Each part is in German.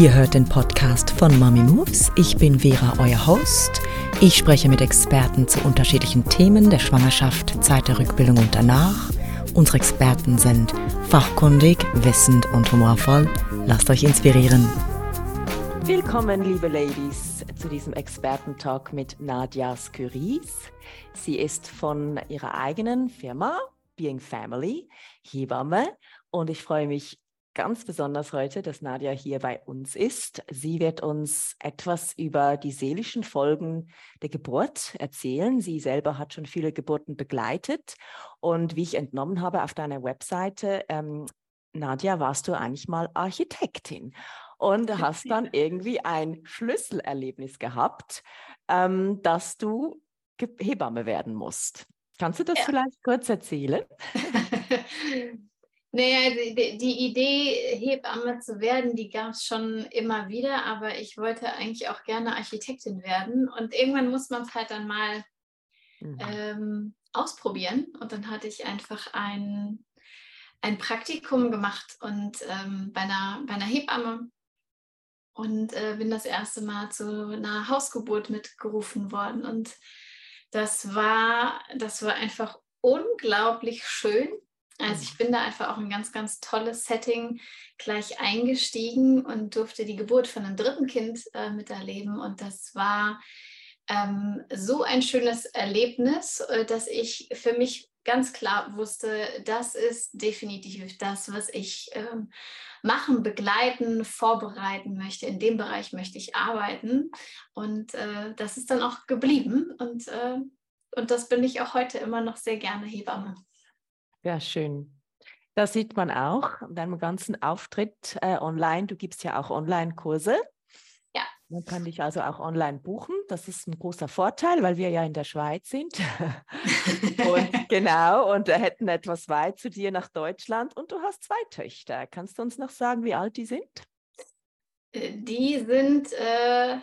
Ihr hört den Podcast von Mommy Moves. Ich bin Vera, euer Host. Ich spreche mit Experten zu unterschiedlichen Themen der Schwangerschaft, Zeit der Rückbildung und danach. Unsere Experten sind fachkundig, wissend und humorvoll. Lasst euch inspirieren. Willkommen, liebe Ladies, zu diesem Expertentalk mit Nadja Skyris. Sie ist von ihrer eigenen Firma Being Family Hebamme und ich freue mich ganz besonders heute, dass Nadja hier bei uns ist. Sie wird uns etwas über die seelischen Folgen der Geburt erzählen. Sie selber hat schon viele Geburten begleitet. Und wie ich entnommen habe auf deiner Webseite, ähm, Nadja, warst du eigentlich mal Architektin und hast dann irgendwie ein Schlüsselerlebnis gehabt, ähm, dass du Hebamme werden musst. Kannst du das ja. vielleicht kurz erzählen? Naja, die, die, Idee, Hebamme zu werden, die gab es schon immer wieder, aber ich wollte eigentlich auch gerne Architektin werden. Und irgendwann muss man es halt dann mal mhm. ähm, ausprobieren. Und dann hatte ich einfach ein, ein Praktikum gemacht und ähm, bei, einer, bei einer Hebamme und äh, bin das erste Mal zu einer Hausgeburt mitgerufen worden. Und das war, das war einfach unglaublich schön also ich bin da einfach auch ein ganz, ganz tolles Setting gleich eingestiegen und durfte die Geburt von einem dritten Kind äh, miterleben. Und das war ähm, so ein schönes Erlebnis, äh, dass ich für mich ganz klar wusste, das ist definitiv das, was ich ähm, machen, begleiten, vorbereiten möchte. In dem Bereich möchte ich arbeiten. Und äh, das ist dann auch geblieben. Und, äh, und das bin ich auch heute immer noch sehr gerne Hebamme. Ja, schön. Da sieht man auch deinem ganzen Auftritt äh, online. Du gibst ja auch Online-Kurse. Ja. Man kann dich also auch online buchen. Das ist ein großer Vorteil, weil wir ja in der Schweiz sind. und genau, und äh, hätten etwas weit zu dir nach Deutschland. Und du hast zwei Töchter. Kannst du uns noch sagen, wie alt die sind? Äh, die sind äh,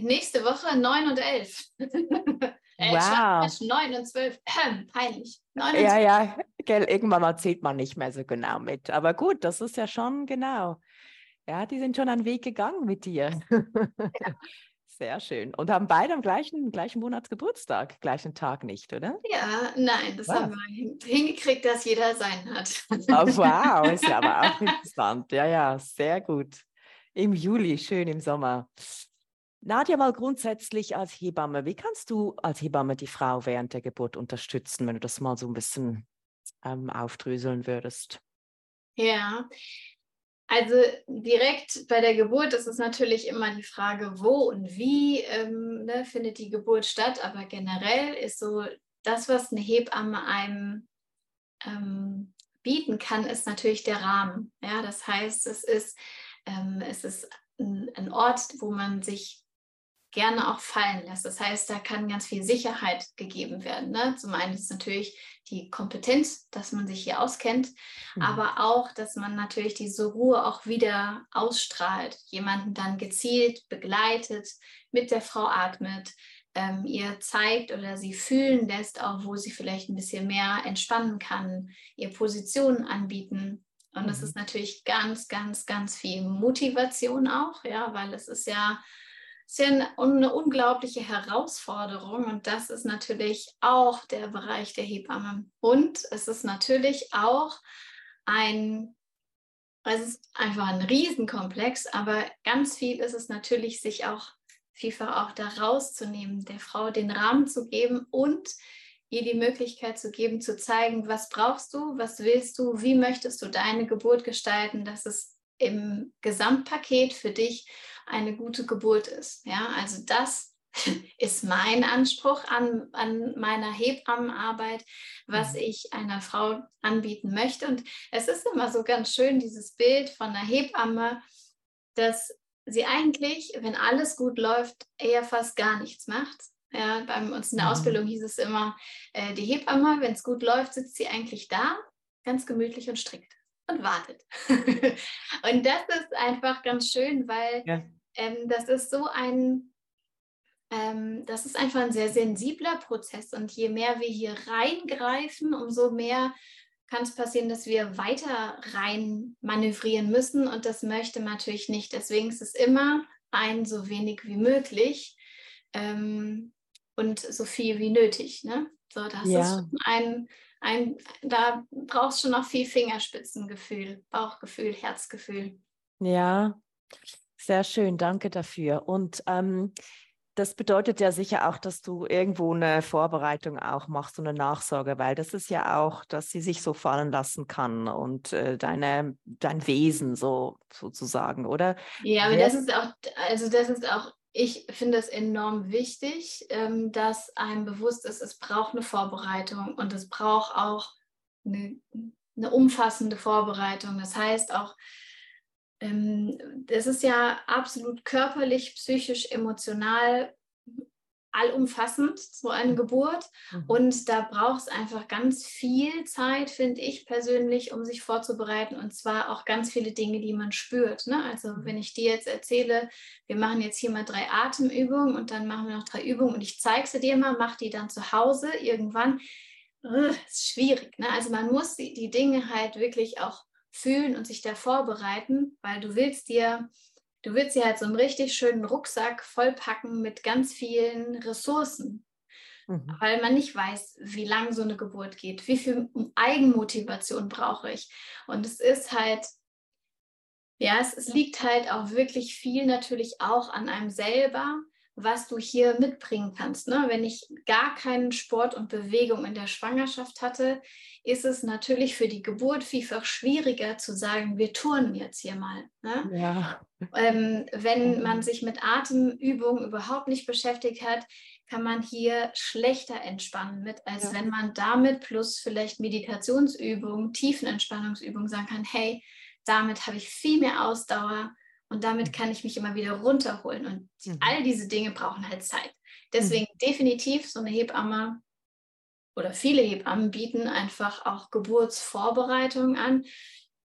nächste Woche neun und elf. Äh, wow. 9 und 12, ähm, peinlich. 9 und ja, 12. ja, gell, irgendwann mal zählt man nicht mehr so genau mit. Aber gut, das ist ja schon genau. Ja, die sind schon einen Weg gegangen mit dir. Ja. Sehr schön. Und haben beide am gleichen, gleichen Monatsgeburtstag, gleichen Tag nicht, oder? Ja, nein, das wow. haben wir hingekriegt, dass jeder seinen hat. Oh, wow, ist ja aber auch interessant. Ja, ja, sehr gut. Im Juli, schön im Sommer. Nadja, mal grundsätzlich als Hebamme, wie kannst du als Hebamme die Frau während der Geburt unterstützen, wenn du das mal so ein bisschen ähm, aufdröseln würdest? Ja, also direkt bei der Geburt ist es natürlich immer die Frage, wo und wie ähm, ne, findet die Geburt statt, aber generell ist so das, was eine Hebamme einem ähm, bieten kann, ist natürlich der Rahmen. Ja, das heißt, es ist, ähm, es ist ein, ein Ort, wo man sich gerne auch fallen lässt. Das heißt, da kann ganz viel Sicherheit gegeben werden. Ne? Zum einen ist natürlich die Kompetenz, dass man sich hier auskennt, mhm. aber auch, dass man natürlich diese Ruhe auch wieder ausstrahlt, jemanden dann gezielt begleitet, mit der Frau atmet, ähm, ihr zeigt oder sie fühlen lässt, auch wo sie vielleicht ein bisschen mehr entspannen kann, ihr Positionen anbieten. Und das mhm. ist natürlich ganz, ganz, ganz viel Motivation auch, ja, weil es ist ja ist ja eine, unglaubliche Herausforderung und das ist natürlich auch der Bereich der Hebamme. Und es ist natürlich auch ein, es ist einfach ein Riesenkomplex, aber ganz viel ist es natürlich, sich auch vielfach auch da rauszunehmen, der Frau den Rahmen zu geben und ihr die Möglichkeit zu geben, zu zeigen, was brauchst du, was willst du, wie möchtest du deine Geburt gestalten, dass es im Gesamtpaket für dich eine gute Geburt ist. Ja, also das ist mein Anspruch an, an meiner Hebammenarbeit, was mhm. ich einer Frau anbieten möchte. Und es ist immer so ganz schön, dieses Bild von einer Hebamme, dass sie eigentlich, wenn alles gut läuft, eher fast gar nichts macht. Ja, bei uns in der mhm. Ausbildung hieß es immer, äh, die Hebamme, wenn es gut läuft, sitzt sie eigentlich da, ganz gemütlich und strikt und wartet. und das ist einfach ganz schön, weil ja ähm, das ist so ein, ähm, das ist einfach ein sehr sensibler Prozess und je mehr wir hier reingreifen, umso mehr kann es passieren, dass wir weiter rein manövrieren müssen und das möchte man natürlich nicht. Deswegen ist es immer ein so wenig wie möglich ähm, und so viel wie nötig. Ne? So, das ja. ist ein, ein, da brauchst du schon noch viel Fingerspitzengefühl, Bauchgefühl, Herzgefühl. Ja, sehr schön, danke dafür. Und ähm, das bedeutet ja sicher auch, dass du irgendwo eine Vorbereitung auch machst und eine Nachsorge, weil das ist ja auch, dass sie sich so fallen lassen kann und äh, deine, dein Wesen so sozusagen, oder? Ja, aber das ist auch, also das ist auch, ich finde es enorm wichtig, ähm, dass einem bewusst ist, es braucht eine Vorbereitung und es braucht auch eine, eine umfassende Vorbereitung. Das heißt auch, ähm, das ist ja absolut körperlich, psychisch, emotional allumfassend, so eine mhm. Geburt. Mhm. Und da braucht es einfach ganz viel Zeit, finde ich persönlich, um sich vorzubereiten. Und zwar auch ganz viele Dinge, die man spürt. Ne? Also mhm. wenn ich dir jetzt erzähle, wir machen jetzt hier mal drei Atemübungen und dann machen wir noch drei Übungen und ich zeige sie dir mal, mach die dann zu Hause irgendwann. Das ist schwierig. Ne? Also man muss die, die Dinge halt wirklich auch fühlen und sich da vorbereiten, weil du willst dir, du willst dir halt so einen richtig schönen Rucksack vollpacken mit ganz vielen Ressourcen, mhm. weil man nicht weiß, wie lang so eine Geburt geht, wie viel Eigenmotivation brauche ich. Und es ist halt, ja, es, es liegt halt auch wirklich viel natürlich auch an einem selber, was du hier mitbringen kannst. Ne? Wenn ich gar keinen Sport und Bewegung in der Schwangerschaft hatte, ist es natürlich für die Geburt vielfach schwieriger zu sagen, wir turnen jetzt hier mal. Ne? Ja. Ähm, wenn man sich mit Atemübungen überhaupt nicht beschäftigt hat, kann man hier schlechter entspannen mit, als ja. wenn man damit plus vielleicht Meditationsübungen, Tiefenentspannungsübungen sagen kann, hey, damit habe ich viel mehr Ausdauer, und damit kann ich mich immer wieder runterholen. Und mhm. all diese Dinge brauchen halt Zeit. Deswegen mhm. definitiv so eine Hebamme oder viele Hebammen bieten einfach auch Geburtsvorbereitungen an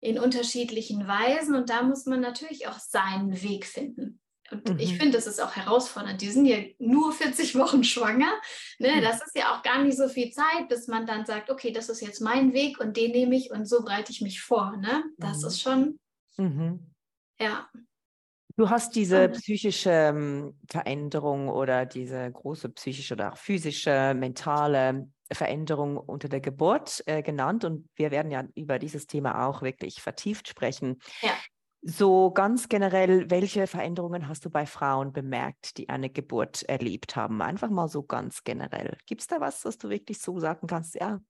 in unterschiedlichen Weisen. Und da muss man natürlich auch seinen Weg finden. Und mhm. ich finde, das ist auch herausfordernd. Die sind ja nur 40 Wochen schwanger. Ne? Mhm. Das ist ja auch gar nicht so viel Zeit, bis man dann sagt, okay, das ist jetzt mein Weg und den nehme ich und so bereite ich mich vor. Ne? Das mhm. ist schon, mhm. ja. Du hast diese psychische ähm, Veränderung oder diese große psychische oder auch physische, mentale Veränderung unter der Geburt äh, genannt und wir werden ja über dieses Thema auch wirklich vertieft sprechen. Ja. So ganz generell, welche Veränderungen hast du bei Frauen bemerkt, die eine Geburt erlebt haben? Einfach mal so ganz generell. Gibt es da was, was du wirklich so sagen kannst? Ja,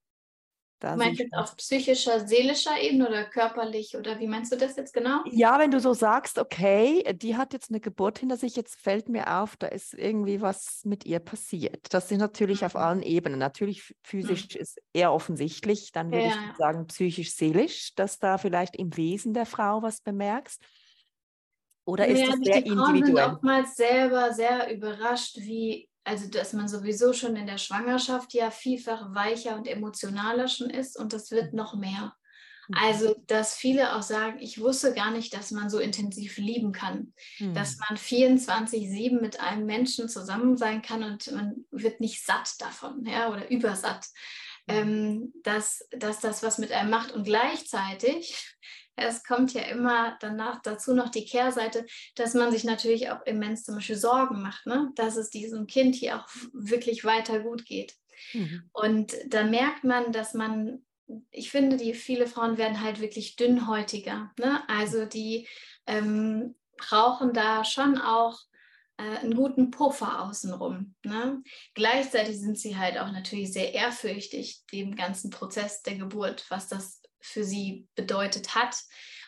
da meinst du jetzt auf psychischer, seelischer Ebene oder körperlich oder wie meinst du das jetzt genau? Ja, wenn du so sagst, okay, die hat jetzt eine Geburt hinter sich, jetzt fällt mir auf, da ist irgendwie was mit ihr passiert. Das sind natürlich mhm. auf allen Ebenen. Natürlich physisch mhm. ist eher offensichtlich, dann würde ja. ich sagen psychisch, seelisch, dass da vielleicht im Wesen der Frau was bemerkst. Oder ist ja, das sehr die individuell? sind oftmals selber sehr überrascht, wie also dass man sowieso schon in der Schwangerschaft ja vielfach weicher und emotionaler schon ist und das wird noch mehr. Mhm. Also, dass viele auch sagen, ich wusste gar nicht, dass man so intensiv lieben kann, mhm. dass man 24-7 mit einem Menschen zusammen sein kann und man wird nicht satt davon ja, oder übersatt, mhm. ähm, dass, dass das was mit einem macht. Und gleichzeitig es kommt ja immer danach dazu noch die Kehrseite, dass man sich natürlich auch immens zum Beispiel Sorgen macht, ne? dass es diesem Kind hier auch wirklich weiter gut geht. Mhm. Und da merkt man, dass man, ich finde, die viele Frauen werden halt wirklich dünnhäutiger. Ne? Also die ähm, brauchen da schon auch äh, einen guten Puffer außenrum. Ne? Gleichzeitig sind sie halt auch natürlich sehr ehrfürchtig dem ganzen Prozess der Geburt, was das für sie bedeutet hat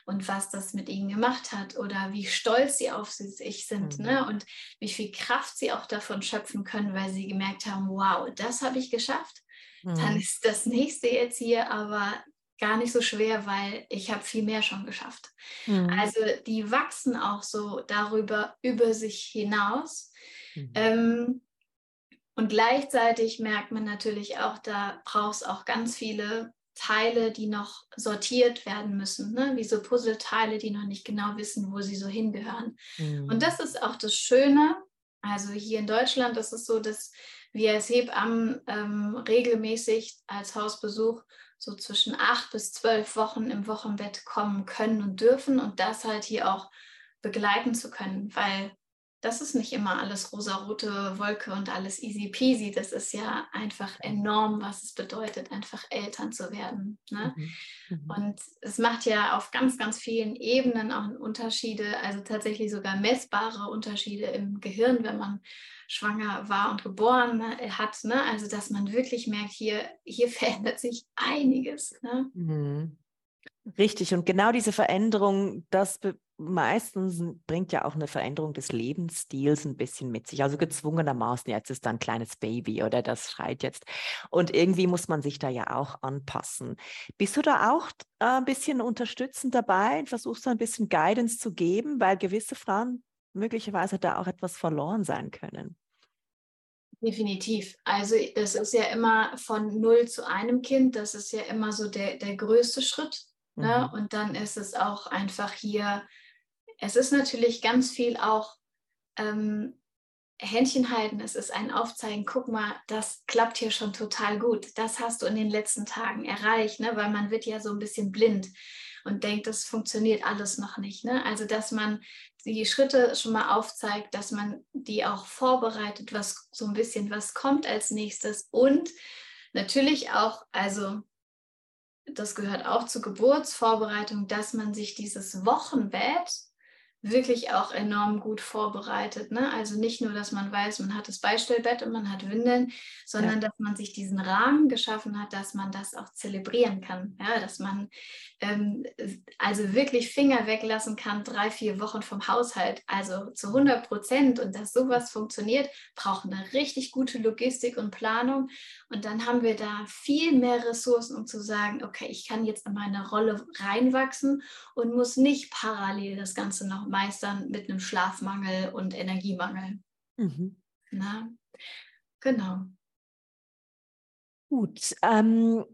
und was das mit ihnen gemacht hat oder wie stolz sie auf sich sind ne? mhm. ne? und wie viel Kraft sie auch davon schöpfen können, weil sie gemerkt haben, wow, das habe ich geschafft. Mhm. Dann ist das nächste jetzt hier aber gar nicht so schwer, weil ich habe viel mehr schon geschafft. Mhm. Also die wachsen auch so darüber über sich hinaus. Mhm. Ähm, und gleichzeitig merkt man natürlich auch, da braucht es auch ganz viele Teile, die noch sortiert werden müssen, ne? wie so Puzzleteile, die noch nicht genau wissen, wo sie so hingehören. Mhm. Und das ist auch das Schöne. Also hier in Deutschland ist es so, dass wir als Hebammen ähm, regelmäßig als Hausbesuch so zwischen acht bis zwölf Wochen im Wochenbett kommen können und dürfen und das halt hier auch begleiten zu können, weil das ist nicht immer alles rosarote Wolke und alles easy peasy. Das ist ja einfach enorm, was es bedeutet, einfach Eltern zu werden. Ne? Mhm. Mhm. Und es macht ja auf ganz, ganz vielen Ebenen auch Unterschiede, also tatsächlich sogar messbare Unterschiede im Gehirn, wenn man schwanger war und geboren ne, hat. Ne? Also dass man wirklich merkt, hier, hier verändert sich einiges. Ne? Mhm. Richtig, und genau diese Veränderung, das meistens bringt ja auch eine Veränderung des Lebensstils ein bisschen mit sich. Also gezwungenermaßen, jetzt ist da ein kleines Baby oder das schreit jetzt. Und irgendwie muss man sich da ja auch anpassen. Bist du da auch äh, ein bisschen unterstützend dabei? Versuchst du ein bisschen Guidance zu geben, weil gewisse Frauen möglicherweise da auch etwas verloren sein können? Definitiv. Also das ist ja immer von null zu einem Kind. Das ist ja immer so der, der größte Schritt. Ne? Mhm. Und dann ist es auch einfach hier, es ist natürlich ganz viel auch ähm, Händchen halten, es ist ein Aufzeigen, guck mal, das klappt hier schon total gut. Das hast du in den letzten Tagen erreicht, ne? weil man wird ja so ein bisschen blind und denkt, das funktioniert alles noch nicht. Ne? Also, dass man die Schritte schon mal aufzeigt, dass man die auch vorbereitet, was so ein bisschen, was kommt als nächstes und natürlich auch, also das gehört auch zur Geburtsvorbereitung, dass man sich dieses Wochenbett wirklich auch enorm gut vorbereitet. Ne? Also nicht nur, dass man weiß, man hat das Beistellbett und man hat Windeln, sondern ja. dass man sich diesen Rahmen geschaffen hat, dass man das auch zelebrieren kann. Ja? Dass man ähm, also wirklich Finger weglassen kann, drei, vier Wochen vom Haushalt, also zu 100 Prozent. Und dass sowas funktioniert, braucht eine richtig gute Logistik und Planung. Und dann haben wir da viel mehr Ressourcen, um zu sagen, okay, ich kann jetzt in meine Rolle reinwachsen und muss nicht parallel das Ganze noch meistern mit einem Schlafmangel und Energiemangel. Mhm. Na, genau. Gut. Ähm,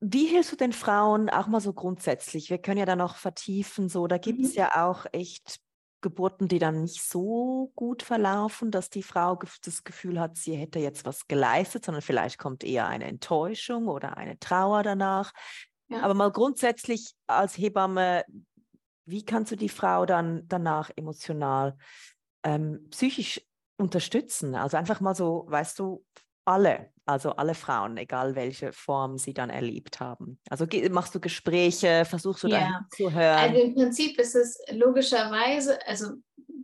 wie hilfst du den Frauen auch mal so grundsätzlich? Wir können ja da noch vertiefen, so da gibt es mhm. ja auch echt Geburten, die dann nicht so gut verlaufen, dass die Frau das Gefühl hat, sie hätte jetzt was geleistet, sondern vielleicht kommt eher eine Enttäuschung oder eine Trauer danach. Ja. Aber mal grundsätzlich als Hebamme, wie kannst du die Frau dann danach emotional, ähm, psychisch unterstützen? Also einfach mal so, weißt du, alle, also alle Frauen, egal welche Form sie dann erlebt haben. Also machst du Gespräche, versuchst du ja. zu hören? Also im Prinzip ist es logischerweise, also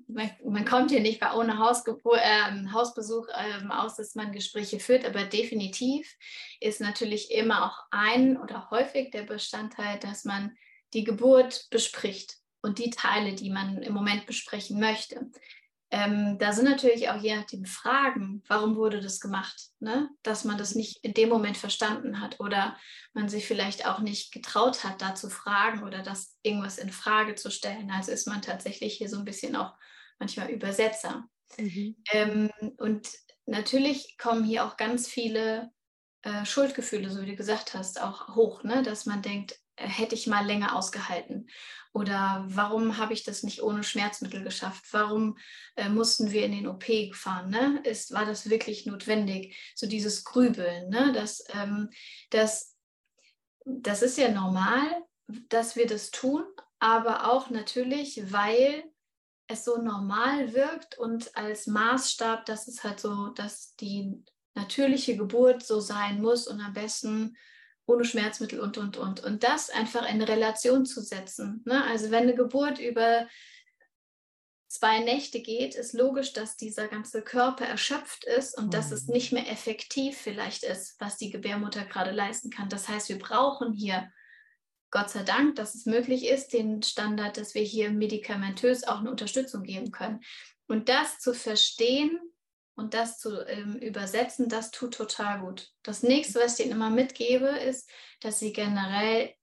man, man kommt hier nicht bei ohne Hausgebur äh, Hausbesuch äh, aus, dass man Gespräche führt, aber definitiv ist natürlich immer auch ein oder häufig der Bestandteil, dass man die Geburt bespricht und die Teile, die man im Moment besprechen möchte. Ähm, da sind natürlich auch je nachdem Fragen, warum wurde das gemacht, ne? dass man das nicht in dem Moment verstanden hat oder man sich vielleicht auch nicht getraut hat, da zu fragen oder das irgendwas in Frage zu stellen. Also ist man tatsächlich hier so ein bisschen auch manchmal Übersetzer. Mhm. Ähm, und natürlich kommen hier auch ganz viele äh, Schuldgefühle, so wie du gesagt hast, auch hoch, ne? dass man denkt, hätte ich mal länger ausgehalten? Oder warum habe ich das nicht ohne Schmerzmittel geschafft? Warum äh, mussten wir in den OP fahren? Ne? Ist, war das wirklich notwendig? So dieses Grübeln, ne? das, ähm, das, das ist ja normal, dass wir das tun, aber auch natürlich, weil es so normal wirkt und als Maßstab, dass es halt so, dass die natürliche Geburt so sein muss und am besten ohne Schmerzmittel und, und, und. Und das einfach in Relation zu setzen. Ne? Also wenn eine Geburt über zwei Nächte geht, ist logisch, dass dieser ganze Körper erschöpft ist und mhm. dass es mhm. nicht mehr effektiv vielleicht ist, was die Gebärmutter gerade leisten kann. Das heißt, wir brauchen hier, Gott sei Dank, dass es möglich ist, den Standard, dass wir hier medikamentös auch eine Unterstützung geben können. Und das zu verstehen, und das zu ähm, übersetzen, das tut total gut. Das nächste, was ich ihnen immer mitgebe, ist, dass sie generell,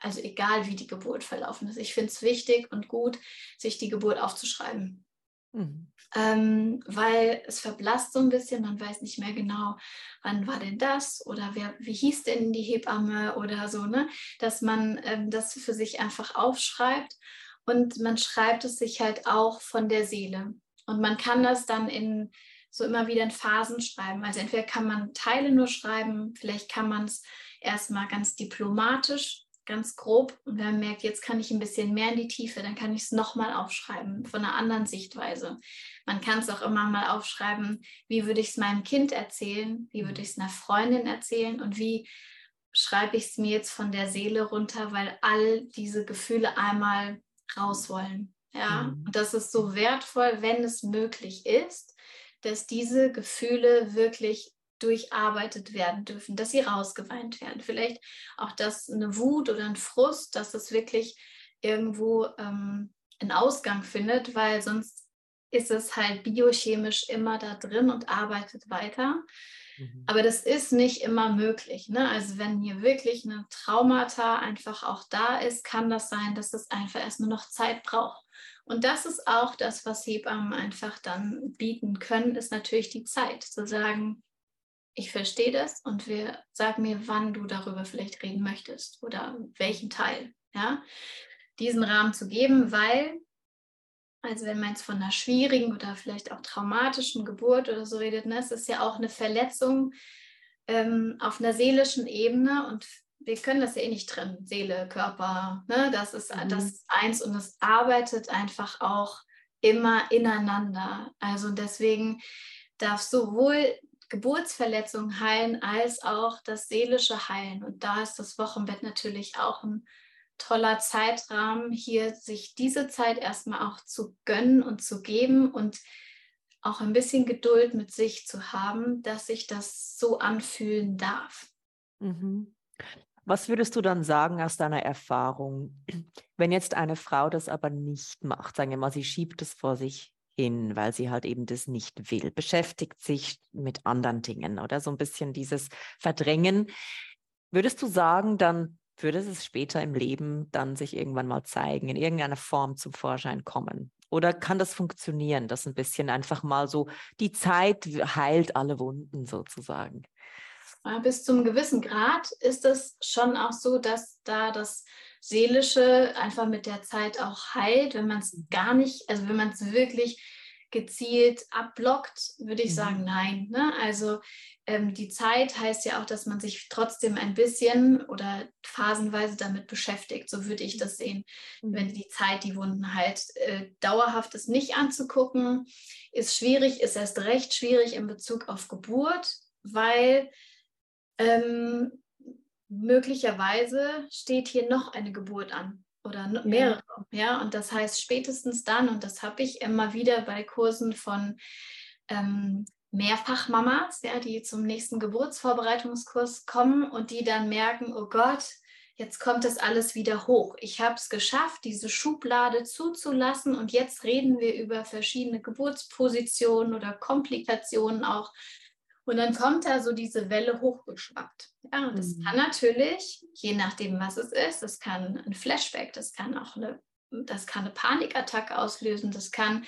also egal wie die Geburt verlaufen ist, ich finde es wichtig und gut, sich die Geburt aufzuschreiben. Mhm. Ähm, weil es verblasst so ein bisschen, man weiß nicht mehr genau, wann war denn das oder wer, wie hieß denn die Hebamme oder so, ne? dass man ähm, das für sich einfach aufschreibt und man schreibt es sich halt auch von der Seele. Und man kann das dann in so immer wieder in Phasen schreiben. Also entweder kann man Teile nur schreiben, vielleicht kann man es erstmal ganz diplomatisch, ganz grob. Und wenn man merkt, jetzt kann ich ein bisschen mehr in die Tiefe, dann kann ich es nochmal aufschreiben von einer anderen Sichtweise. Man kann es auch immer mal aufschreiben, wie würde ich es meinem Kind erzählen, wie würde ich es einer Freundin erzählen und wie schreibe ich es mir jetzt von der Seele runter, weil all diese Gefühle einmal raus wollen. Ja, mhm. und das ist so wertvoll, wenn es möglich ist, dass diese Gefühle wirklich durcharbeitet werden dürfen, dass sie rausgeweint werden. Vielleicht auch das eine Wut oder ein Frust, dass es wirklich irgendwo ähm, einen Ausgang findet, weil sonst ist es halt biochemisch immer da drin und arbeitet weiter. Mhm. Aber das ist nicht immer möglich. Ne? Also wenn hier wirklich eine Traumata einfach auch da ist, kann das sein, dass es einfach erstmal noch Zeit braucht. Und das ist auch das, was Hebammen einfach dann bieten können, ist natürlich die Zeit zu sagen, ich verstehe das und wir sagen mir, wann du darüber vielleicht reden möchtest oder welchen Teil, ja, diesen Rahmen zu geben, weil, also wenn man jetzt von einer schwierigen oder vielleicht auch traumatischen Geburt oder so redet, ne, es ist ja auch eine Verletzung ähm, auf einer seelischen Ebene und wir können das ja eh nicht trennen, Seele, Körper, ne, das ist mhm. das ist eins und es arbeitet einfach auch immer ineinander. Also deswegen darf sowohl Geburtsverletzung heilen als auch das seelische Heilen. Und da ist das Wochenbett natürlich auch ein toller Zeitrahmen, hier sich diese Zeit erstmal auch zu gönnen und zu geben und auch ein bisschen Geduld mit sich zu haben, dass sich das so anfühlen darf. Mhm. Was würdest du dann sagen aus deiner Erfahrung, wenn jetzt eine Frau das aber nicht macht? Sagen wir mal, sie schiebt es vor sich hin, weil sie halt eben das nicht will, beschäftigt sich mit anderen Dingen oder so ein bisschen dieses Verdrängen. Würdest du sagen, dann würde es später im Leben dann sich irgendwann mal zeigen, in irgendeiner Form zum Vorschein kommen? Oder kann das funktionieren, dass ein bisschen einfach mal so die Zeit heilt alle Wunden sozusagen? Bis zum gewissen Grad ist es schon auch so, dass da das Seelische einfach mit der Zeit auch heilt, wenn man es gar nicht, also wenn man es wirklich gezielt abblockt, würde ich mhm. sagen, nein. Ne? Also ähm, die Zeit heißt ja auch, dass man sich trotzdem ein bisschen oder phasenweise damit beschäftigt. So würde ich das sehen. Mhm. Wenn die Zeit die Wunden heilt, äh, dauerhaft es nicht anzugucken, ist schwierig, ist erst recht schwierig in Bezug auf Geburt, weil ähm, möglicherweise steht hier noch eine Geburt an oder mehrere. Ja. ja, und das heißt spätestens dann, und das habe ich immer wieder bei Kursen von ähm, Mehrfachmamas, ja, die zum nächsten Geburtsvorbereitungskurs kommen und die dann merken, oh Gott, jetzt kommt das alles wieder hoch. Ich habe es geschafft, diese Schublade zuzulassen und jetzt reden wir über verschiedene Geburtspositionen oder Komplikationen auch und dann kommt da so diese Welle hochgeschwappt. Ja, und das mhm. kann natürlich, je nachdem, was es ist, das kann ein Flashback, das kann auch eine, das kann eine Panikattacke auslösen, das kann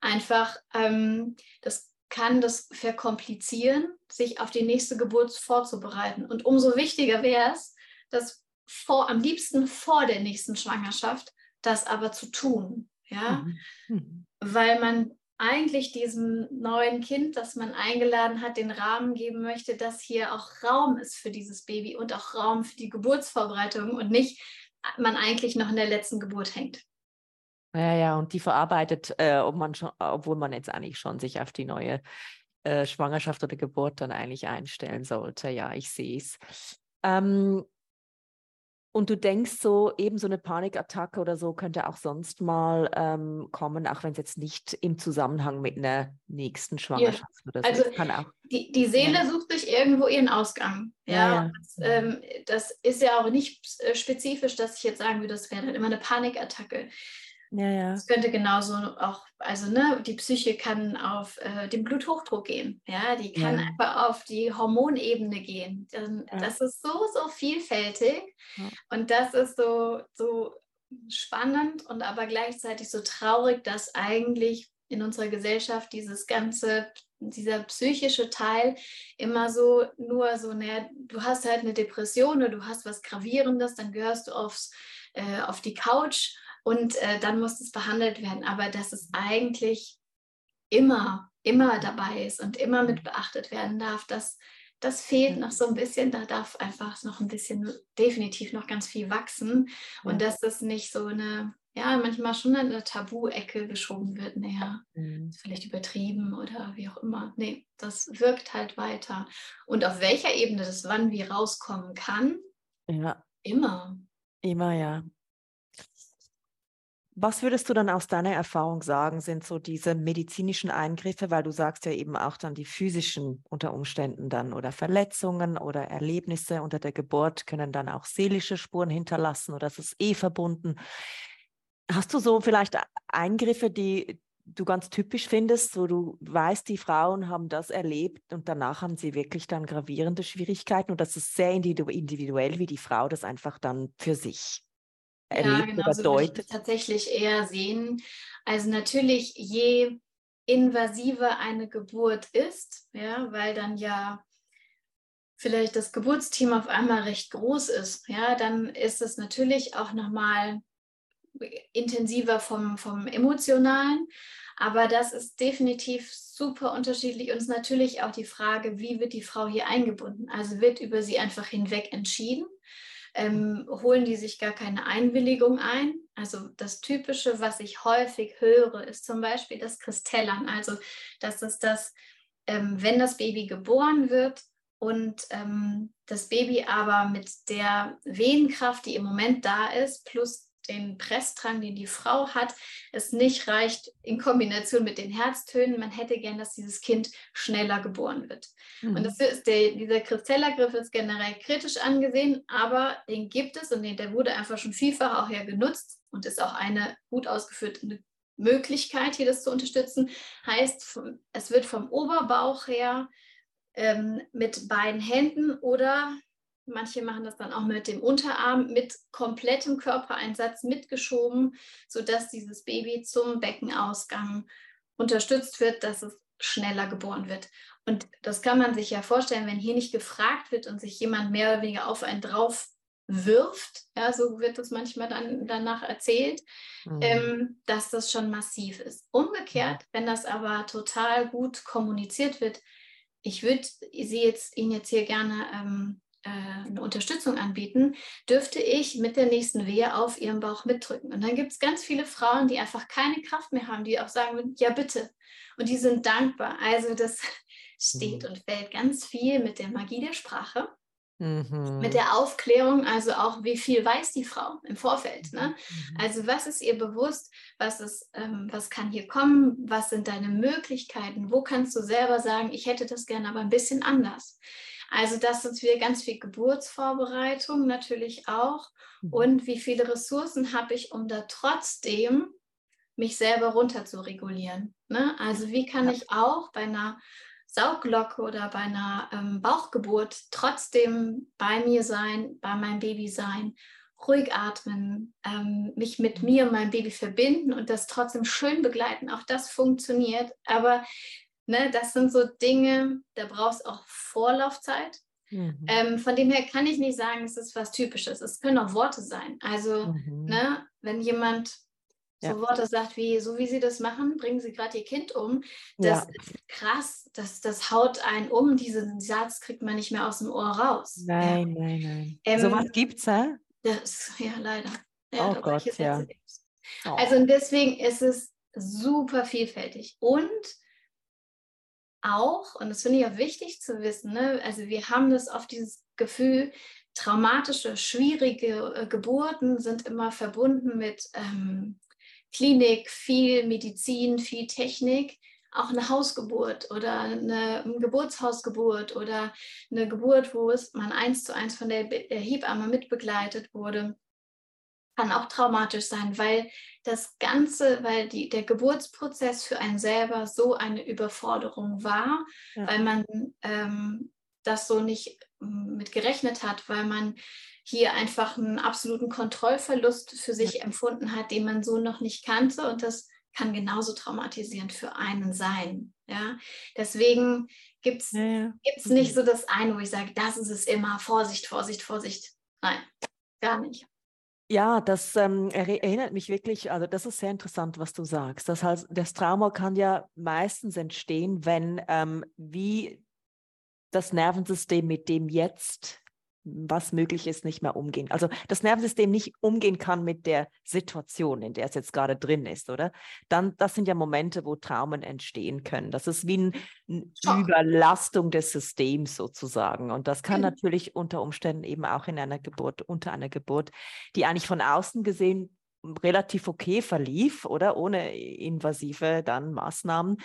einfach, ähm, das kann das verkomplizieren, sich auf die nächste Geburt vorzubereiten. Und umso wichtiger wäre es, das vor, am liebsten vor der nächsten Schwangerschaft, das aber zu tun. Ja, mhm. Mhm. weil man eigentlich diesem neuen Kind, das man eingeladen hat, den Rahmen geben möchte, dass hier auch Raum ist für dieses Baby und auch Raum für die Geburtsvorbereitung und nicht man eigentlich noch in der letzten Geburt hängt. Ja, ja, und die verarbeitet, äh, ob man schon, obwohl man jetzt eigentlich schon sich auf die neue äh, Schwangerschaft oder Geburt dann eigentlich einstellen sollte. Ja, ich sehe es. Ähm, und du denkst so, eben so eine Panikattacke oder so könnte auch sonst mal ähm, kommen, auch wenn es jetzt nicht im Zusammenhang mit einer nächsten Schwangerschaft ja. oder so also kann auch. Die, die Seele ja. sucht sich irgendwo ihren Ausgang. Ja, ja das, ähm, das, ist ja auch nicht äh, spezifisch, dass ich jetzt sagen würde, das wäre dann immer eine Panikattacke. Ja, ja. Es könnte genauso auch, also ne, die Psyche kann auf äh, den Bluthochdruck gehen, ja, die kann ja. einfach auf die Hormonebene gehen. Das, ja. das ist so, so vielfältig ja. und das ist so, so spannend und aber gleichzeitig so traurig, dass eigentlich in unserer Gesellschaft dieses ganze, dieser psychische Teil immer so nur so, ne, du hast halt eine Depression oder du hast was Gravierendes, dann gehörst du aufs, äh, auf die Couch und äh, dann muss es behandelt werden. Aber dass es eigentlich immer, immer dabei ist und immer mit beachtet werden darf, dass das fehlt noch so ein bisschen. Da darf einfach noch ein bisschen, definitiv noch ganz viel wachsen. Und dass das nicht so eine, ja, manchmal schon in eine Tabu-Ecke geschoben wird. Naja, mhm. vielleicht übertrieben oder wie auch immer. Nee, das wirkt halt weiter. Und auf welcher Ebene das wann wie rauskommen kann, ja. immer. Immer, ja. Was würdest du dann aus deiner Erfahrung sagen, sind so diese medizinischen Eingriffe, weil du sagst ja eben auch dann die physischen unter Umständen dann oder Verletzungen oder Erlebnisse unter der Geburt können dann auch seelische Spuren hinterlassen oder es ist eh verbunden. Hast du so vielleicht Eingriffe, die du ganz typisch findest, wo du weißt, die Frauen haben das erlebt und danach haben sie wirklich dann gravierende Schwierigkeiten und das ist sehr individuell, wie die Frau das einfach dann für sich erlebt ja, genau, oder so deutet? Ich tatsächlich eher sehen. Also natürlich, je invasiver eine Geburt ist, ja, weil dann ja vielleicht das Geburtsteam auf einmal recht groß ist, ja, dann ist es natürlich auch nochmal intensiver vom, vom Emotionalen. Aber das ist definitiv super unterschiedlich und ist natürlich auch die Frage, wie wird die Frau hier eingebunden? Also wird über sie einfach hinweg entschieden ähm, holen die sich gar keine Einwilligung ein. Also das Typische, was ich häufig höre, ist zum Beispiel das Kristellern. Also das ist das, ähm, wenn das Baby geboren wird und ähm, das Baby aber mit der Wehenkraft, die im Moment da ist, plus den Pressdrang, den die Frau hat, es nicht reicht in Kombination mit den Herztönen. Man hätte gern, dass dieses Kind schneller geboren wird. Mhm. Und das ist der, dieser Kristellergriff ist generell kritisch angesehen, aber den gibt es und den, der wurde einfach schon vielfach auch ja genutzt und ist auch eine gut ausgeführte Möglichkeit, hier das zu unterstützen. Heißt, es wird vom Oberbauch her ähm, mit beiden Händen oder Manche machen das dann auch mit dem Unterarm mit komplettem Körpereinsatz mitgeschoben, sodass dieses Baby zum Beckenausgang unterstützt wird, dass es schneller geboren wird. Und das kann man sich ja vorstellen, wenn hier nicht gefragt wird und sich jemand mehr oder weniger auf einen drauf wirft, ja, so wird es manchmal dann danach erzählt, mhm. ähm, dass das schon massiv ist. Umgekehrt, wenn das aber total gut kommuniziert wird, ich würde Sie jetzt Ihnen jetzt hier gerne ähm, äh, eine Unterstützung anbieten, dürfte ich mit der nächsten Wehe auf ihrem Bauch mitdrücken. Und dann gibt es ganz viele Frauen, die einfach keine Kraft mehr haben, die auch sagen, ja bitte. Und die sind dankbar. Also das steht mhm. und fällt ganz viel mit der Magie der Sprache. Mhm. Mit der Aufklärung, also auch wie viel weiß die Frau im Vorfeld. Ne? Mhm. Also was ist ihr bewusst, was, ist, ähm, was kann hier kommen, was sind deine Möglichkeiten, wo kannst du selber sagen, ich hätte das gerne aber ein bisschen anders. Also das sind wir ganz viel Geburtsvorbereitung natürlich auch. Mhm. Und wie viele Ressourcen habe ich, um da trotzdem mich selber runter zu regulieren. Ne? Also wie kann ich auch bei einer Sauglocke oder bei einer ähm, Bauchgeburt trotzdem bei mir sein, bei meinem Baby sein, ruhig atmen, ähm, mich mit mir und meinem Baby verbinden und das trotzdem schön begleiten. Auch das funktioniert. Aber Ne, das sind so Dinge, da brauchst auch Vorlaufzeit. Mhm. Ähm, von dem her kann ich nicht sagen, es ist was Typisches. Es können auch Worte sein. Also, mhm. ne, wenn jemand so ja. Worte sagt wie, so wie Sie das machen, bringen Sie gerade Ihr Kind um. Das ja. ist krass, das, das haut einen um. Diesen Satz kriegt man nicht mehr aus dem Ohr raus. Nein, ja. nein, nein. Ähm, so was gibt's, hä? Das, ja, leider. Oh Gott, ja. Oh. Also deswegen ist es super vielfältig. Und auch, und das finde ich auch wichtig zu wissen, ne? also wir haben das oft dieses Gefühl, traumatische, schwierige äh, Geburten sind immer verbunden mit ähm, Klinik, viel Medizin, viel Technik. Auch eine Hausgeburt oder eine, eine Geburtshausgeburt oder eine Geburt, wo es man eins zu eins von der, der Hebamme mitbegleitet wurde, kann auch traumatisch sein, weil das Ganze, weil die, der Geburtsprozess für einen selber so eine Überforderung war, ja. weil man ähm, das so nicht mm, mit gerechnet hat, weil man hier einfach einen absoluten Kontrollverlust für sich ja. empfunden hat, den man so noch nicht kannte und das kann genauso traumatisierend für einen sein. Ja? Deswegen gibt es ja, nicht so das eine, wo ich sage, das ist es immer, Vorsicht, Vorsicht, Vorsicht. Nein, gar nicht. Ja, das ähm, erinnert mich wirklich, also das ist sehr interessant, was du sagst. Das heißt, das Trauma kann ja meistens entstehen, wenn ähm, wie das Nervensystem mit dem jetzt was möglich ist, nicht mehr umgehen. Also das Nervensystem nicht umgehen kann mit der Situation, in der es jetzt gerade drin ist, oder? Dann, das sind ja Momente, wo Traumen entstehen können. Das ist wie eine Überlastung des Systems sozusagen. Und das kann mhm. natürlich unter Umständen eben auch in einer Geburt, unter einer Geburt, die eigentlich von außen gesehen relativ okay verlief, oder ohne invasive dann Maßnahmen.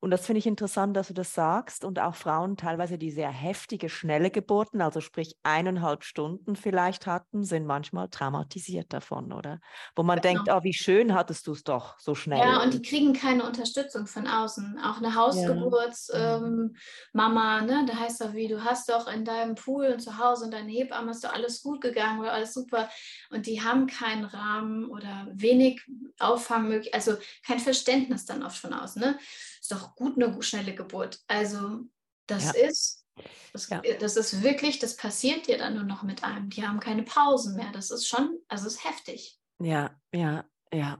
Und das finde ich interessant, dass du das sagst. Und auch Frauen teilweise, die sehr heftige, schnelle Geburten, also sprich eineinhalb Stunden vielleicht hatten, sind manchmal traumatisiert davon, oder? Wo man genau. denkt, oh, wie schön hattest du es doch so schnell. Ja, und die kriegen keine Unterstützung von außen. Auch eine Hausgeburtsmama, ja. ähm, ne? da heißt doch, wie, du hast doch in deinem Pool und zu Hause und deine Hebamme ist doch alles gut gegangen oder alles super. Und die haben keinen Rahmen oder wenig Auffangmöglichkeiten, also kein Verständnis dann oft von außen. Ne? Ist doch gut eine schnelle Geburt. Also das ja. ist, das, ja. das, ist wirklich, das passiert dir dann nur noch mit einem. Die haben keine Pausen mehr. Das ist schon, also es ist heftig. Ja, ja, ja.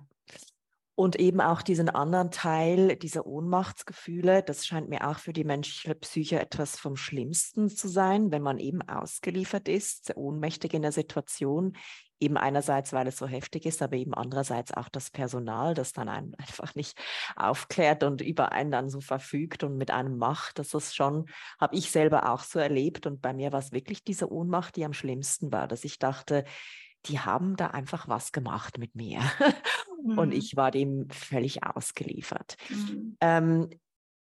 Und eben auch diesen anderen Teil dieser Ohnmachtsgefühle, das scheint mir auch für die menschliche Psyche etwas vom Schlimmsten zu sein, wenn man eben ausgeliefert ist, ohnmächtig in der Situation, eben einerseits, weil es so heftig ist, aber eben andererseits auch das Personal, das dann einem einfach nicht aufklärt und über einen dann so verfügt und mit einem macht. Das ist schon, habe ich selber auch so erlebt. Und bei mir war es wirklich diese Ohnmacht, die am schlimmsten war, dass ich dachte, die haben da einfach was gemacht mit mir. Mhm. Und ich war dem völlig ausgeliefert. Mhm. Ähm,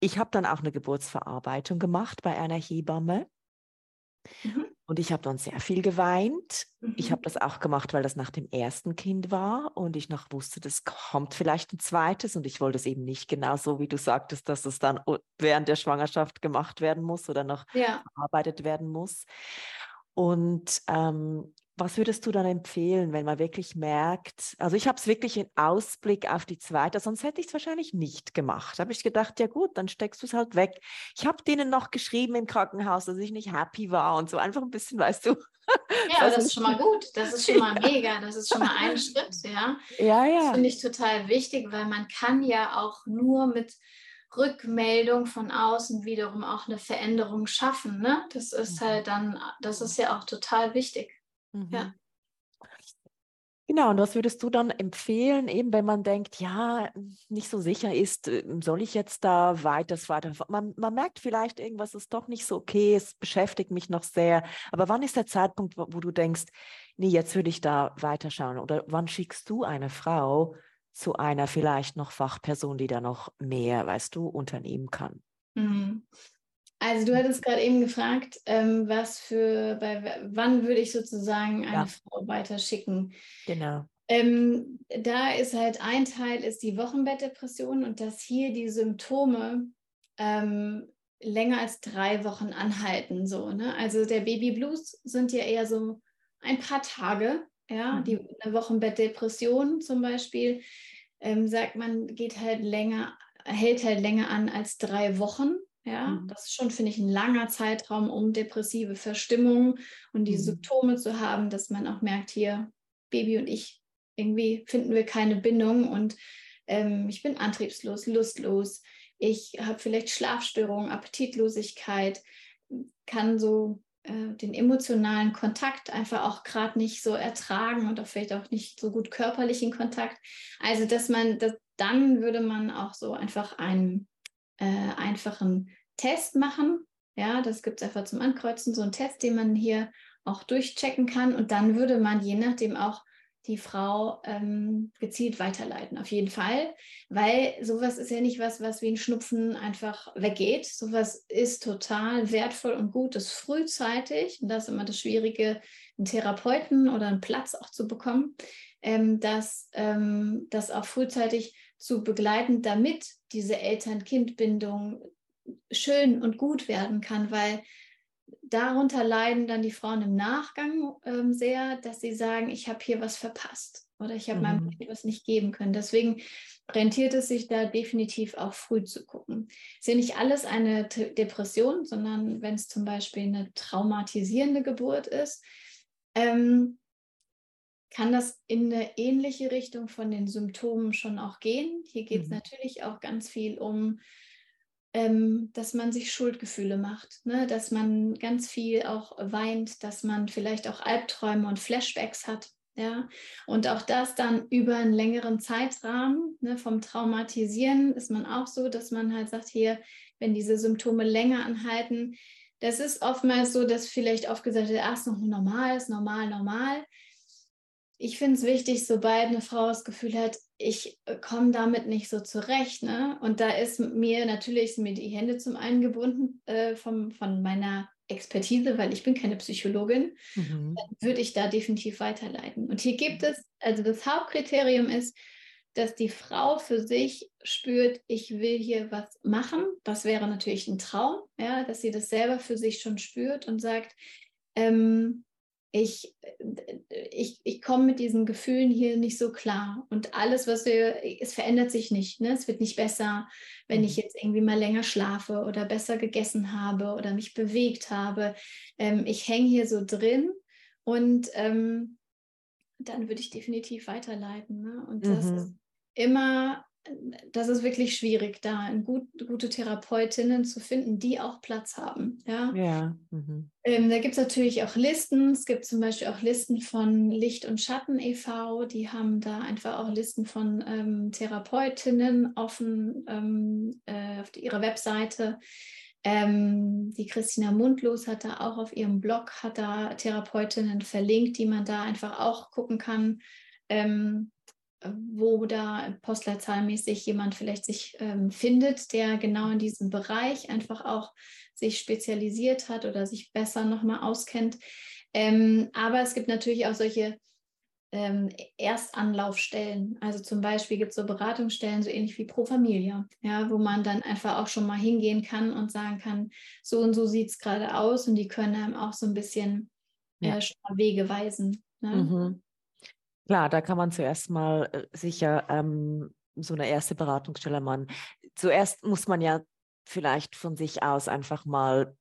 ich habe dann auch eine Geburtsverarbeitung gemacht bei einer Hebamme. Mhm. Und ich habe dann sehr viel geweint. Mhm. Ich habe das auch gemacht, weil das nach dem ersten Kind war und ich noch wusste, das kommt vielleicht ein zweites und ich wollte es eben nicht genau so, wie du sagtest, dass es dann während der Schwangerschaft gemacht werden muss oder noch ja. verarbeitet werden muss. Und ähm, was würdest du dann empfehlen, wenn man wirklich merkt, also ich habe es wirklich in Ausblick auf die zweite, sonst hätte ich es wahrscheinlich nicht gemacht. Da habe ich gedacht, ja gut, dann steckst du es halt weg. Ich habe denen noch geschrieben im Krankenhaus, dass ich nicht happy war und so einfach ein bisschen, weißt du. Ja, das, das ist schon mal gut. Das ist schon mal mega. Das ist schon mal ein Schritt, ja. Ja, ja. Das finde ich total wichtig, weil man kann ja auch nur mit Rückmeldung von außen wiederum auch eine Veränderung schaffen. Ne? Das ist mhm. halt dann, das ist ja auch total wichtig. Mhm. Ja. Genau, und was würdest du dann empfehlen, eben wenn man denkt, ja, nicht so sicher ist, ähm, soll ich jetzt da weiter, weiter, man, man merkt vielleicht, irgendwas ist doch nicht so okay, es beschäftigt mich noch sehr, aber wann ist der Zeitpunkt, wo, wo du denkst, nee, jetzt würde ich da weiterschauen oder wann schickst du eine Frau zu einer vielleicht noch Fachperson, die da noch mehr, weißt du, unternehmen kann? Mhm. Also du hattest gerade eben gefragt, ähm, was für, bei, wann würde ich sozusagen eine ja. Frau weiterschicken? Genau. Ähm, da ist halt ein Teil ist die Wochenbettdepression und dass hier die Symptome ähm, länger als drei Wochen anhalten. So, ne? Also der Baby Blues sind ja eher so ein paar Tage. Ja, mhm. die eine Wochenbettdepression zum Beispiel, ähm, sagt man, geht halt länger, hält halt länger an als drei Wochen. Ja, mhm. das ist schon, finde ich, ein langer Zeitraum, um depressive Verstimmung und die mhm. Symptome zu haben, dass man auch merkt, hier, Baby und ich, irgendwie finden wir keine Bindung und ähm, ich bin antriebslos, lustlos, ich habe vielleicht Schlafstörungen, Appetitlosigkeit, kann so äh, den emotionalen Kontakt einfach auch gerade nicht so ertragen und auch vielleicht auch nicht so gut körperlichen Kontakt. Also, dass man, das, dann würde man auch so einfach einen äh, einfachen Test machen. Ja, das gibt es einfach zum Ankreuzen, so einen Test, den man hier auch durchchecken kann. Und dann würde man je nachdem auch die Frau ähm, gezielt weiterleiten, auf jeden Fall, weil sowas ist ja nicht was, was wie ein Schnupfen einfach weggeht. Sowas ist total wertvoll und gut, das frühzeitig, und das ist immer das Schwierige, einen Therapeuten oder einen Platz auch zu bekommen, ähm, dass ähm, das auch frühzeitig zu begleiten, damit diese Eltern-Kind-Bindung schön und gut werden kann, weil darunter leiden dann die Frauen im Nachgang ähm, sehr, dass sie sagen, ich habe hier was verpasst oder ich habe mhm. meinem Kind was nicht geben können. Deswegen rentiert es sich da definitiv auch früh zu gucken. Ist ja nicht alles eine T Depression, sondern wenn es zum Beispiel eine traumatisierende Geburt ist, ähm, kann das in eine ähnliche Richtung von den Symptomen schon auch gehen. Hier geht es mhm. natürlich auch ganz viel um ähm, dass man sich Schuldgefühle macht, ne? dass man ganz viel auch weint, dass man vielleicht auch Albträume und Flashbacks hat. Ja, und auch das dann über einen längeren Zeitrahmen ne, vom Traumatisieren ist man auch so, dass man halt sagt, hier, wenn diese Symptome länger anhalten, das ist oftmals so, dass vielleicht oft gesagt wird, ach, ist noch normal, ist normal, normal. Ich finde es wichtig, sobald eine Frau das Gefühl hat, ich äh, komme damit nicht so zurecht. Ne? Und da ist mir natürlich mir die Hände zum einen gebunden äh, vom, von meiner Expertise, weil ich bin keine Psychologin, mhm. dann würde ich da definitiv weiterleiten. Und hier gibt es, also das Hauptkriterium ist, dass die Frau für sich spürt, ich will hier was machen. Das wäre natürlich ein Traum, ja, dass sie das selber für sich schon spürt und sagt, ähm, ich, ich, ich komme mit diesen Gefühlen hier nicht so klar. Und alles, was wir, es verändert sich nicht. Ne? Es wird nicht besser, wenn ich mhm. jetzt irgendwie mal länger schlafe oder besser gegessen habe oder mich bewegt habe. Ähm, ich hänge hier so drin und ähm, dann würde ich definitiv weiterleiten. Ne? Und das mhm. ist immer das ist wirklich schwierig, da gut, gute Therapeutinnen zu finden, die auch Platz haben. Ja, ja. Mhm. Ähm, da gibt es natürlich auch Listen. Es gibt zum Beispiel auch Listen von Licht und Schatten e.V. Die haben da einfach auch Listen von ähm, Therapeutinnen offen ähm, äh, auf ihrer Webseite. Ähm, die Christina Mundlos hat da auch auf ihrem Blog hat da Therapeutinnen verlinkt, die man da einfach auch gucken kann ähm, wo da postleitzahlmäßig jemand vielleicht sich ähm, findet, der genau in diesem Bereich einfach auch sich spezialisiert hat oder sich besser nochmal auskennt. Ähm, aber es gibt natürlich auch solche ähm, Erstanlaufstellen. Also zum Beispiel gibt es so Beratungsstellen, so ähnlich wie Pro Familia, ja, wo man dann einfach auch schon mal hingehen kann und sagen kann, so und so sieht es gerade aus und die können einem auch so ein bisschen ja. äh, Wege weisen. Ne? Mhm. Klar, da kann man zuerst mal äh, sicher ähm, so eine erste Beratungsstelle machen. Zuerst muss man ja vielleicht von sich aus einfach mal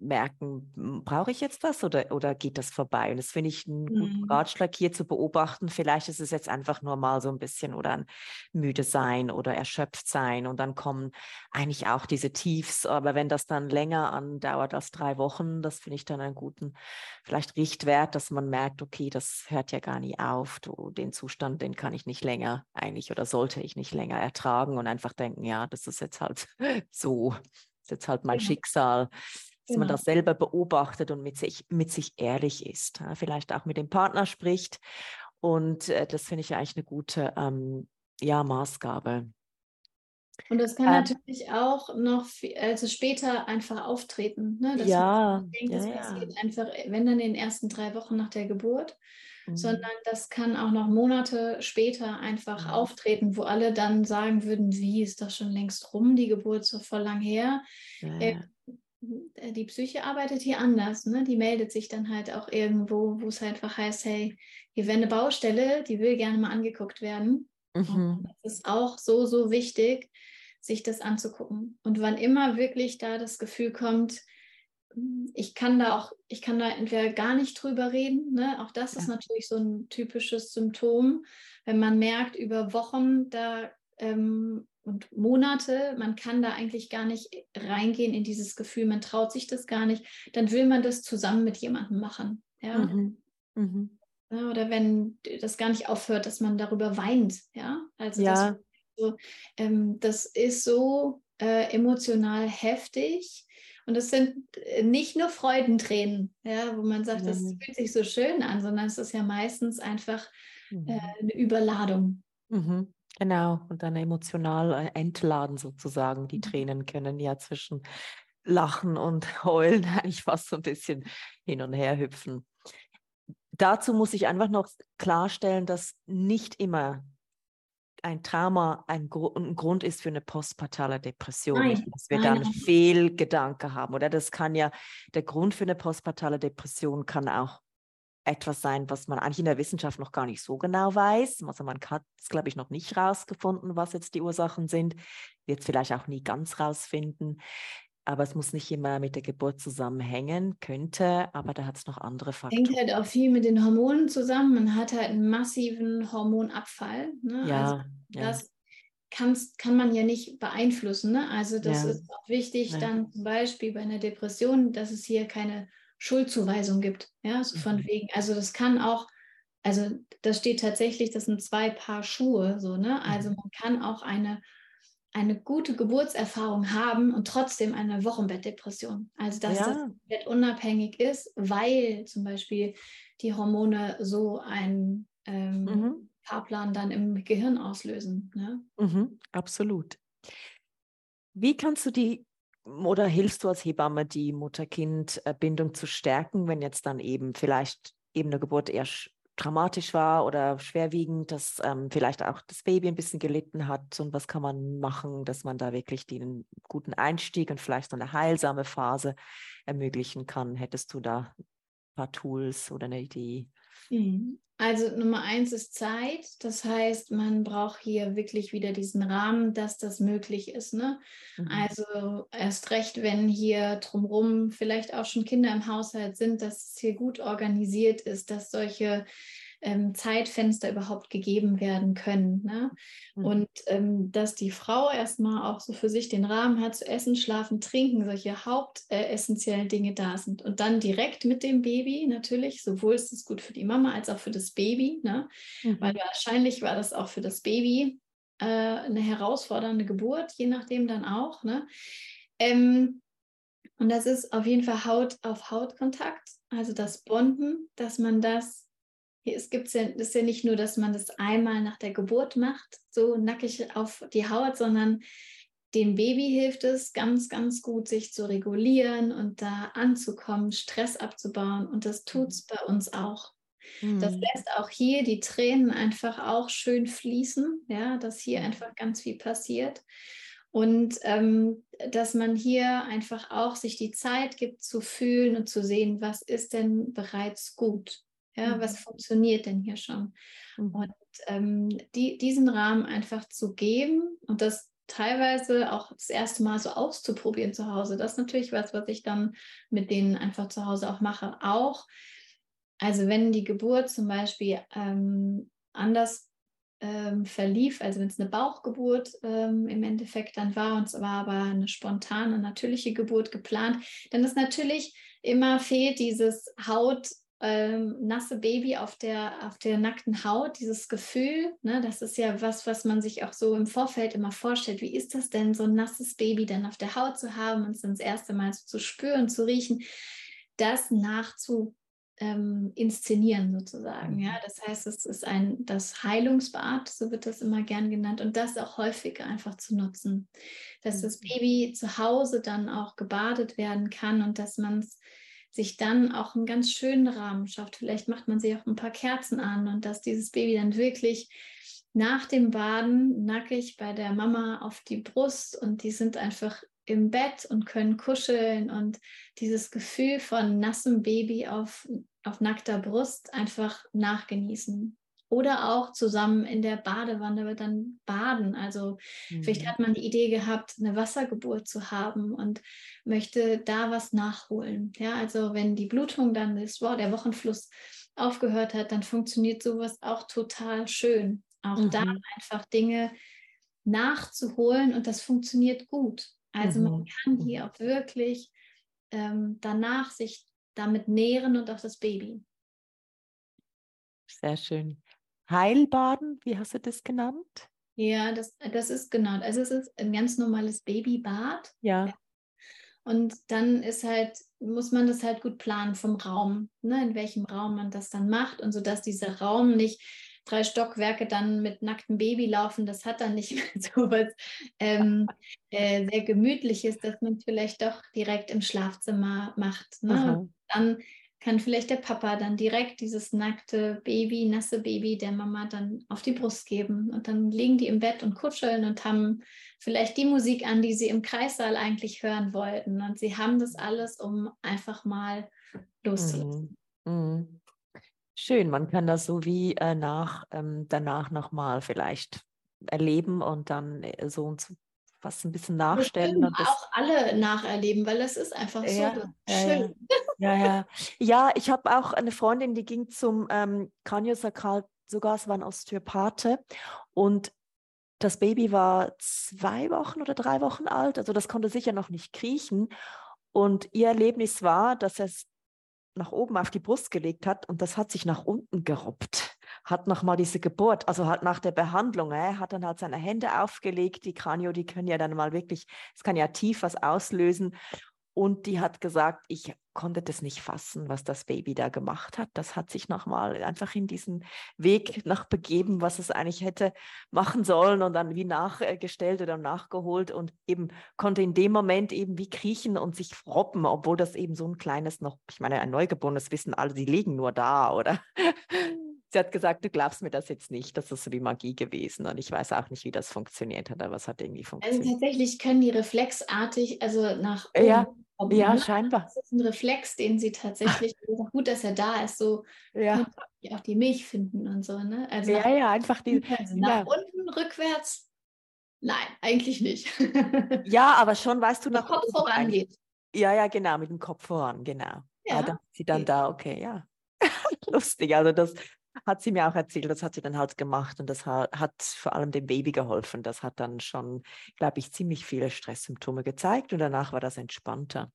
merken, brauche ich jetzt was oder, oder geht das vorbei? Und das finde ich einen guten mhm. Ratschlag hier zu beobachten. Vielleicht ist es jetzt einfach nur mal so ein bisschen oder ein müde sein oder erschöpft sein und dann kommen eigentlich auch diese Tiefs. Aber wenn das dann länger andauert als drei Wochen, das finde ich dann einen guten, vielleicht Richtwert, dass man merkt, okay, das hört ja gar nie auf. Du, den Zustand, den kann ich nicht länger eigentlich oder sollte ich nicht länger ertragen und einfach denken, ja, das ist jetzt halt so, das ist jetzt halt mein ja. Schicksal dass genau. man das selber beobachtet und mit sich, mit sich ehrlich ist. Ja, vielleicht auch mit dem Partner spricht. Und äh, das finde ich eigentlich eine gute ähm, ja, Maßgabe. Und das kann ähm, natürlich auch noch viel, also später einfach auftreten. Ne? Dass ja, denkt, ja, das passiert ja. einfach, wenn dann in den ersten drei Wochen nach der Geburt, mhm. sondern das kann auch noch Monate später einfach mhm. auftreten, wo alle dann sagen würden, wie ist das schon längst rum, die Geburt so voll lang her. Ja, äh, äh, die Psyche arbeitet hier anders. Ne? Die meldet sich dann halt auch irgendwo, wo es halt einfach heißt, hey, hier wäre eine Baustelle, die will gerne mal angeguckt werden. Mhm. das ist auch so, so wichtig, sich das anzugucken. Und wann immer wirklich da das Gefühl kommt, ich kann da auch, ich kann da entweder gar nicht drüber reden. Ne? Auch das ja. ist natürlich so ein typisches Symptom, wenn man merkt, über Wochen, da ähm, und Monate, man kann da eigentlich gar nicht reingehen in dieses Gefühl, man traut sich das gar nicht, dann will man das zusammen mit jemandem machen. Ja? Mhm. Mhm. ja oder wenn das gar nicht aufhört, dass man darüber weint. Ja, also ja. Das, so, ähm, das ist so äh, emotional heftig. Und es sind nicht nur Freudentränen, ja, wo man sagt, das mhm. fühlt sich so schön an, sondern es ist ja meistens einfach äh, mhm. eine Überladung. Mhm. Genau, und dann emotional äh, entladen sozusagen. Die mhm. Tränen können ja zwischen Lachen und Heulen eigentlich fast so ein bisschen hin und her hüpfen. Dazu muss ich einfach noch klarstellen, dass nicht immer ein Trauma ein, Gr ein Grund ist für eine postpartale Depression, nein, dass wir nein, dann Fehlgedanke haben. Oder das kann ja, der Grund für eine postpartale Depression kann auch etwas sein, was man eigentlich in der Wissenschaft noch gar nicht so genau weiß. Also man hat es, glaube ich, noch nicht rausgefunden, was jetzt die Ursachen sind. Wird es vielleicht auch nie ganz rausfinden. Aber es muss nicht immer mit der Geburt zusammenhängen, könnte, aber da hat es noch andere Faktoren. Hängt halt auch viel mit den Hormonen zusammen. Man hat halt einen massiven Hormonabfall. Ne? Ja, also das, kannst, kann man ja nicht beeinflussen. Ne? Also das ja. ist auch wichtig, ja. dann zum Beispiel bei einer Depression, dass es hier keine Schuldzuweisung gibt. Ja, so von mhm. wegen. Also das kann auch, also da steht tatsächlich, das sind zwei Paar Schuhe, so, ne? Also mhm. man kann auch eine eine gute Geburtserfahrung haben und trotzdem eine Wochenbettdepression. Also dass ja. das unabhängig ist, weil zum Beispiel die Hormone so einen ähm, mhm. Fahrplan dann im Gehirn auslösen. Ne? Mhm, absolut. Wie kannst du die oder hilfst du als Hebamme, die Mutter-Kind-Bindung zu stärken, wenn jetzt dann eben vielleicht eben eine Geburt eher dramatisch war oder schwerwiegend, dass ähm, vielleicht auch das Baby ein bisschen gelitten hat und was kann man machen, dass man da wirklich den guten Einstieg und vielleicht so eine heilsame Phase ermöglichen kann? Hättest du da ein paar Tools oder eine Idee? Mhm. Also Nummer eins ist Zeit. Das heißt, man braucht hier wirklich wieder diesen Rahmen, dass das möglich ist. Ne? Mhm. Also erst recht, wenn hier drumherum vielleicht auch schon Kinder im Haushalt sind, dass es hier gut organisiert ist, dass solche ähm, Zeitfenster überhaupt gegeben werden können. Ne? Mhm. Und ähm, dass die Frau erstmal auch so für sich den Rahmen hat, zu essen, schlafen, trinken, solche hauptessentiellen äh, Dinge da sind. Und dann direkt mit dem Baby natürlich, sowohl ist es gut für die Mama als auch für das Baby, ne? Mhm. weil wahrscheinlich war das auch für das Baby äh, eine herausfordernde Geburt, je nachdem dann auch. Ne? Ähm, und das ist auf jeden Fall Haut auf Haut Kontakt, also das Bonden, dass man das es gibt ja, ist ja nicht nur, dass man das einmal nach der Geburt macht, so nackig auf die Haut, sondern dem Baby hilft es ganz, ganz gut, sich zu regulieren und da anzukommen, Stress abzubauen. Und das tut es bei uns auch. Mhm. Das lässt auch hier die Tränen einfach auch schön fließen, ja, dass hier einfach ganz viel passiert. Und ähm, dass man hier einfach auch sich die Zeit gibt zu fühlen und zu sehen, was ist denn bereits gut. Ja, mhm. was funktioniert denn hier schon? Mhm. Und ähm, die, diesen Rahmen einfach zu geben und das teilweise auch das erste Mal so auszuprobieren zu Hause, das ist natürlich was, was ich dann mit denen einfach zu Hause auch mache. Auch, also wenn die Geburt zum Beispiel ähm, anders ähm, verlief, also wenn es eine Bauchgeburt ähm, im Endeffekt dann war und es war aber eine spontane, natürliche Geburt geplant, dann ist natürlich immer fehlt dieses Haut ähm, nasse Baby auf der, auf der nackten Haut, dieses Gefühl, ne, das ist ja was, was man sich auch so im Vorfeld immer vorstellt. Wie ist das denn, so ein nasses Baby dann auf der Haut zu haben und es dann das erste Mal so zu spüren, zu riechen, das nachzu ähm, inszenieren sozusagen. Ja, mhm. das heißt, es ist ein das Heilungsbad, so wird das immer gern genannt, und das auch häufiger einfach zu nutzen, dass das mhm. Baby zu Hause dann auch gebadet werden kann und dass man es sich dann auch einen ganz schönen Rahmen schafft. Vielleicht macht man sich auch ein paar Kerzen an und dass dieses Baby dann wirklich nach dem Baden nackig bei der Mama auf die Brust und die sind einfach im Bett und können kuscheln und dieses Gefühl von nassem Baby auf, auf nackter Brust einfach nachgenießen. Oder auch zusammen in der Badewanne wird dann baden. Also mhm. vielleicht hat man die Idee gehabt, eine Wassergeburt zu haben und möchte da was nachholen. Ja, also wenn die Blutung dann ist, wow, der Wochenfluss aufgehört hat, dann funktioniert sowas auch total schön. Auch mhm. da einfach Dinge nachzuholen und das funktioniert gut. Also mhm. man kann hier mhm. auch wirklich ähm, danach sich damit nähren und auch das Baby. Sehr schön. Heilbaden, wie hast du das genannt? Ja, das, das ist genau. Also es ist ein ganz normales Babybad. Ja. Und dann ist halt, muss man das halt gut planen vom Raum, ne, in welchem Raum man das dann macht und so, dass dieser Raum nicht drei Stockwerke dann mit nacktem Baby laufen, das hat dann nicht mehr so was ähm, äh, sehr Gemütliches, dass man vielleicht doch direkt im Schlafzimmer macht. Ne? Dann kann vielleicht der Papa dann direkt dieses nackte Baby, nasse Baby der Mama dann auf die Brust geben. Und dann liegen die im Bett und kuscheln und haben vielleicht die Musik an, die sie im Kreissaal eigentlich hören wollten. Und sie haben das alles, um einfach mal loszulassen. Mhm. Mhm. Schön, man kann das so wie äh, nach, ähm, danach nochmal vielleicht erleben und dann äh, so und so fast ein bisschen nachstellen. Das auch alle nacherleben, weil das ist einfach so ja, schön. Ja, ja. Ja, ich habe auch eine Freundin, die ging zum ähm, Kranjosakral, sogar es war ein Osteopathe und das Baby war zwei Wochen oder drei Wochen alt, also das konnte sicher noch nicht kriechen. Und ihr Erlebnis war, dass es nach oben auf die Brust gelegt hat und das hat sich nach unten gerobbt. Hat nochmal diese Geburt, also halt nach der Behandlung, äh, hat dann halt seine Hände aufgelegt, die Kranio, die können ja dann mal wirklich, es kann ja tief was auslösen und die hat gesagt, ich konnte das nicht fassen, was das Baby da gemacht hat. Das hat sich nochmal einfach in diesen Weg nachbegeben, was es eigentlich hätte machen sollen und dann wie nachgestellt oder nachgeholt und eben konnte in dem Moment eben wie kriechen und sich robben, obwohl das eben so ein kleines noch, ich meine, ein Neugeborenes wissen alle, die liegen nur da, oder? Sie hat gesagt, du glaubst mir das jetzt nicht, das ist so wie Magie gewesen und ich weiß auch nicht, wie das funktioniert hat, aber es hat irgendwie also funktioniert. Also tatsächlich können die reflexartig, also nach oben ja Kommen, ja, ne? scheinbar. Das ist ein Reflex, den sie tatsächlich, gut, dass er da ist, so ja. auch die Milch finden und so. Ne? Also ja, ja, einfach die. Also nach ja. unten, rückwärts, nein, eigentlich nicht. ja, aber schon weißt du, nach Kopf voran geht. Ja, ja, genau, mit dem Kopf voran, genau. Ja, ja dann sie dann okay. da, okay, ja. Lustig, also das hat sie mir auch erzählt, das hat sie dann halt gemacht und das hat, vor allem dem Baby geholfen. Das hat dann schon, glaube ich, ziemlich viele Stresssymptome gezeigt und danach war das entspannter.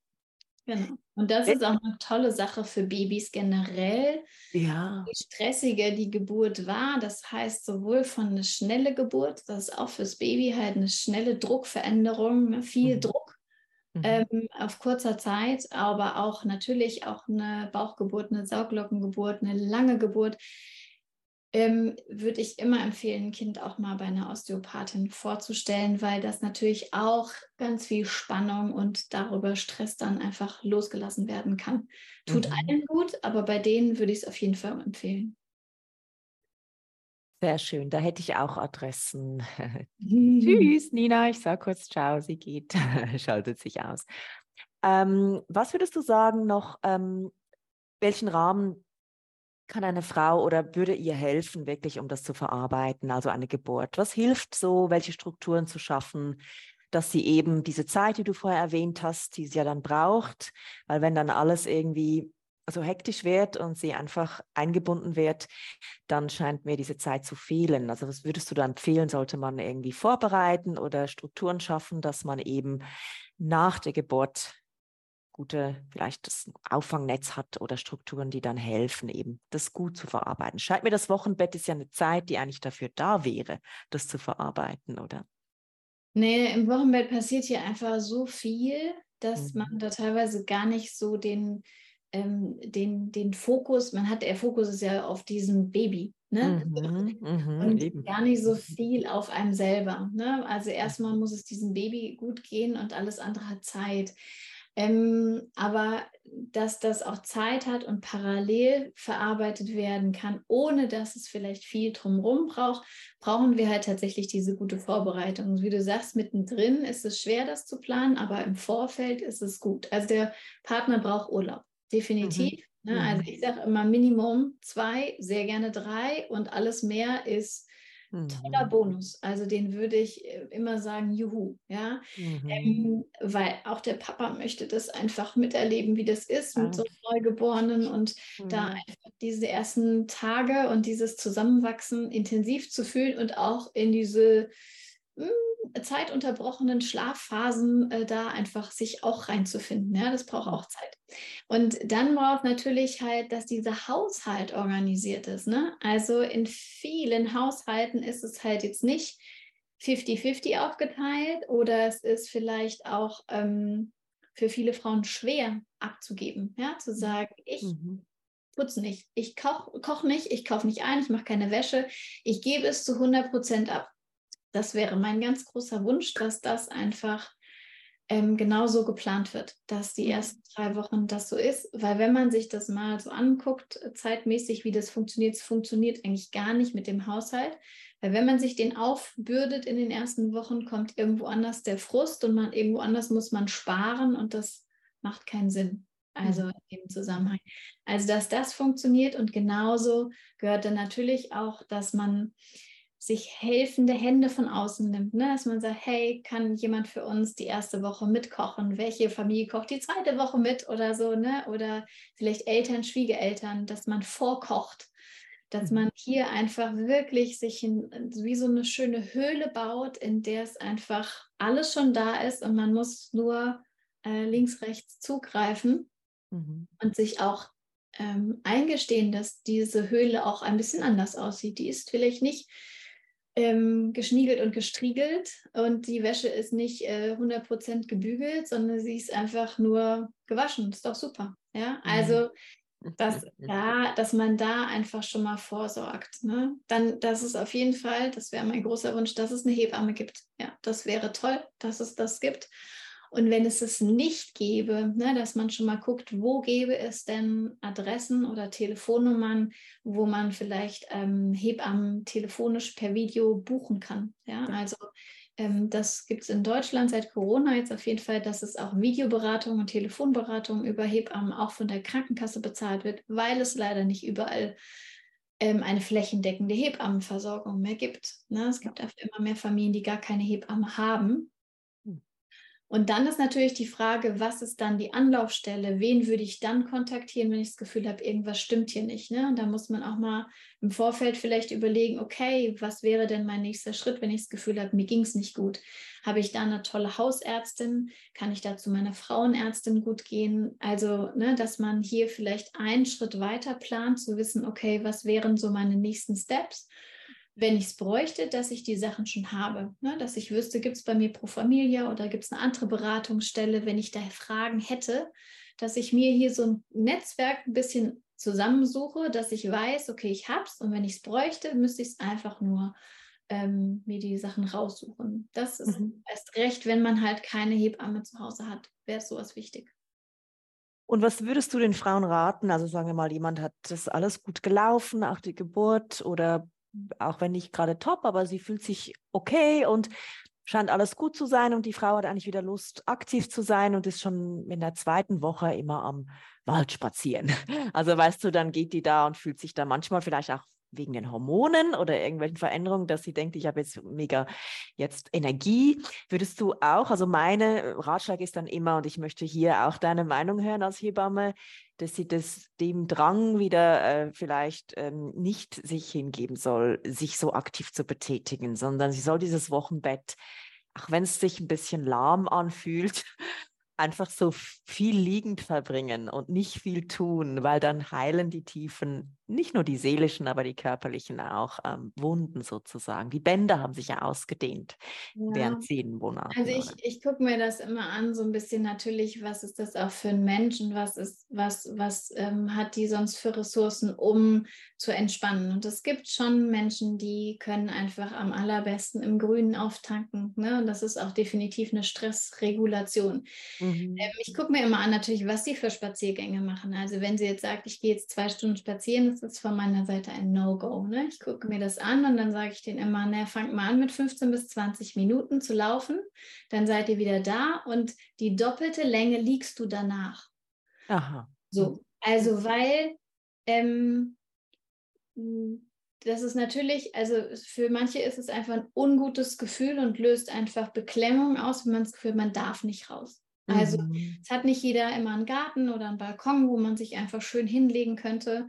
Genau. Und das ist auch eine tolle Sache für Babys generell. Ja. Je stressiger die Geburt war, das heißt sowohl von einer schnelle Geburt, das ist auch fürs Baby halt eine schnelle Druckveränderung, ne, viel mhm. Druck mhm. ähm, auf kurzer Zeit, aber auch natürlich auch eine Bauchgeburt, eine Sauglockengeburt, eine lange Geburt ähm, würde ich immer empfehlen, ein Kind auch mal bei einer Osteopathin vorzustellen, weil das natürlich auch ganz viel Spannung und darüber Stress dann einfach losgelassen werden kann. Tut mhm. allen gut, aber bei denen würde ich es auf jeden Fall empfehlen. Sehr schön, da hätte ich auch Adressen. Tschüss, Nina, ich sage kurz Ciao, sie geht, schaltet sich aus. Ähm, was würdest du sagen noch, ähm, welchen Rahmen kann eine Frau oder würde ihr helfen, wirklich, um das zu verarbeiten, also eine Geburt? Was hilft so, welche Strukturen zu schaffen, dass sie eben diese Zeit, die du vorher erwähnt hast, die sie ja dann braucht, weil wenn dann alles irgendwie so hektisch wird und sie einfach eingebunden wird, dann scheint mir diese Zeit zu fehlen. Also was würdest du da empfehlen? Sollte man irgendwie vorbereiten oder Strukturen schaffen, dass man eben nach der Geburt gute, vielleicht das Auffangnetz hat oder Strukturen, die dann helfen, eben das gut zu verarbeiten. Scheint mir, das Wochenbett ist ja eine Zeit, die eigentlich dafür da wäre, das zu verarbeiten, oder? Nee, im Wochenbett passiert hier einfach so viel, dass mhm. man da teilweise gar nicht so den, ähm, den, den Fokus, man hat, der Fokus ist ja auf diesem Baby. Ne? Mhm, mhm, und eben. gar nicht so viel auf einem selber. Ne? Also erstmal muss es diesem Baby gut gehen und alles andere hat Zeit. Ähm, aber dass das auch Zeit hat und parallel verarbeitet werden kann, ohne dass es vielleicht viel drumherum braucht, brauchen wir halt tatsächlich diese gute Vorbereitung. Und wie du sagst, mittendrin ist es schwer, das zu planen, aber im Vorfeld ist es gut. Also der Partner braucht Urlaub, definitiv. Mhm. Ne? Also mhm. ich sage immer Minimum zwei, sehr gerne drei und alles mehr ist Toller mhm. Bonus. Also den würde ich äh, immer sagen, juhu, ja. Mhm. Ähm, weil auch der Papa möchte das einfach miterleben, wie das ist mit so Neugeborenen und mhm. da einfach diese ersten Tage und dieses Zusammenwachsen intensiv zu fühlen und auch in diese zeitunterbrochenen Schlafphasen äh, da einfach sich auch reinzufinden. Ja, das braucht auch Zeit. Und dann braucht natürlich halt, dass dieser Haushalt organisiert ist. Ne? Also in vielen Haushalten ist es halt jetzt nicht 50-50 aufgeteilt oder es ist vielleicht auch ähm, für viele Frauen schwer abzugeben, ja, zu sagen, ich mhm putze nicht, ich koche koch nicht, ich kaufe nicht ein, ich mache keine Wäsche, ich gebe es zu 100 Prozent ab das wäre mein ganz großer Wunsch, dass das einfach ähm, genauso geplant wird, dass die mhm. ersten drei Wochen das so ist. Weil wenn man sich das mal so anguckt, äh, zeitmäßig, wie das funktioniert, es funktioniert eigentlich gar nicht mit dem Haushalt. Weil wenn man sich den aufbürdet in den ersten Wochen, kommt irgendwo anders der Frust und man irgendwo anders muss man sparen und das macht keinen Sinn. Also mhm. im Zusammenhang. Also dass das funktioniert und genauso gehört dann natürlich auch, dass man sich helfende Hände von außen nimmt, ne? dass man sagt, hey, kann jemand für uns die erste Woche mitkochen? Welche Familie kocht die zweite Woche mit oder so, ne? Oder vielleicht Eltern, Schwiegereltern, dass man vorkocht, dass mhm. man hier einfach wirklich sich in, wie so eine schöne Höhle baut, in der es einfach alles schon da ist und man muss nur äh, links, rechts zugreifen mhm. und sich auch ähm, eingestehen, dass diese Höhle auch ein bisschen anders aussieht. Die ist vielleicht nicht ähm, geschniegelt und gestriegelt und die Wäsche ist nicht äh, 100% gebügelt, sondern sie ist einfach nur gewaschen. Ist doch super. Ja, also mhm. dass, da, dass man da einfach schon mal vorsorgt. Ne? Dann, dass es auf jeden Fall, das wäre mein großer Wunsch, dass es eine Hebamme gibt. Ja, das wäre toll, dass es das gibt. Und wenn es es nicht gäbe, ne, dass man schon mal guckt, wo gäbe es denn Adressen oder Telefonnummern, wo man vielleicht ähm, Hebammen telefonisch per Video buchen kann. Ja, also ähm, das gibt es in Deutschland seit Corona jetzt auf jeden Fall, dass es auch Videoberatung und Telefonberatung über Hebammen auch von der Krankenkasse bezahlt wird, weil es leider nicht überall ähm, eine flächendeckende Hebammenversorgung mehr gibt. Ne? Es gibt immer mehr Familien, die gar keine Hebamme haben. Und dann ist natürlich die Frage, was ist dann die Anlaufstelle? Wen würde ich dann kontaktieren, wenn ich das Gefühl habe, irgendwas stimmt hier nicht? Ne? Und da muss man auch mal im Vorfeld vielleicht überlegen, okay, was wäre denn mein nächster Schritt, wenn ich das Gefühl habe, mir ging es nicht gut? Habe ich da eine tolle Hausärztin? Kann ich da zu meiner Frauenärztin gut gehen? Also, ne, dass man hier vielleicht einen Schritt weiter plant, zu wissen, okay, was wären so meine nächsten Steps? Wenn ich es bräuchte, dass ich die Sachen schon habe. Ne? Dass ich wüsste, gibt es bei mir Pro Familia oder gibt es eine andere Beratungsstelle, wenn ich da Fragen hätte, dass ich mir hier so ein Netzwerk ein bisschen zusammensuche, dass ich weiß, okay, ich habe es und wenn ich es bräuchte, müsste ich es einfach nur ähm, mir die Sachen raussuchen. Das ist mhm. erst recht, wenn man halt keine Hebamme zu Hause hat, wäre sowas wichtig. Und was würdest du den Frauen raten? Also sagen wir mal, jemand hat das alles gut gelaufen, auch die Geburt oder auch wenn nicht gerade top, aber sie fühlt sich okay und scheint alles gut zu sein und die Frau hat eigentlich wieder Lust, aktiv zu sein und ist schon in der zweiten Woche immer am Wald spazieren. Also weißt du, dann geht die da und fühlt sich da manchmal vielleicht auch wegen den Hormonen oder irgendwelchen Veränderungen, dass sie denkt, ich habe jetzt mega jetzt Energie. Würdest du auch, also meine Ratschlag ist dann immer, und ich möchte hier auch deine Meinung hören als Hebamme, dass sie das dem Drang wieder äh, vielleicht ähm, nicht sich hingeben soll, sich so aktiv zu betätigen, sondern sie soll dieses Wochenbett, auch wenn es sich ein bisschen lahm anfühlt, einfach so viel liegend verbringen und nicht viel tun, weil dann heilen die Tiefen, nicht nur die seelischen, aber die körperlichen auch, ähm, Wunden sozusagen. Die Bänder haben sich ja ausgedehnt ja. während zehn Monaten. Also ich, ich gucke mir das immer an, so ein bisschen natürlich, was ist das auch für ein Mensch und was ist, was, was ähm, hat die sonst für Ressourcen, um zu entspannen. Und es gibt schon Menschen, die können einfach am allerbesten im Grünen auftanken. Ne? Und das ist auch definitiv eine Stressregulation. Mhm. Ähm, ich gucke mir immer an, natürlich, was sie für Spaziergänge machen. Also wenn sie jetzt sagt, ich gehe jetzt zwei Stunden spazieren, ist das von meiner Seite ein No-Go. Ne? Ich gucke mir das an und dann sage ich denen immer, na, fangt mal an mit 15 bis 20 Minuten zu laufen, dann seid ihr wieder da und die doppelte Länge liegst du danach. Aha. So, also weil ähm, das ist natürlich, also für manche ist es einfach ein ungutes Gefühl und löst einfach Beklemmung aus, wenn man das Gefühl, man darf nicht raus. Also mhm. es hat nicht jeder immer einen Garten oder einen Balkon, wo man sich einfach schön hinlegen könnte.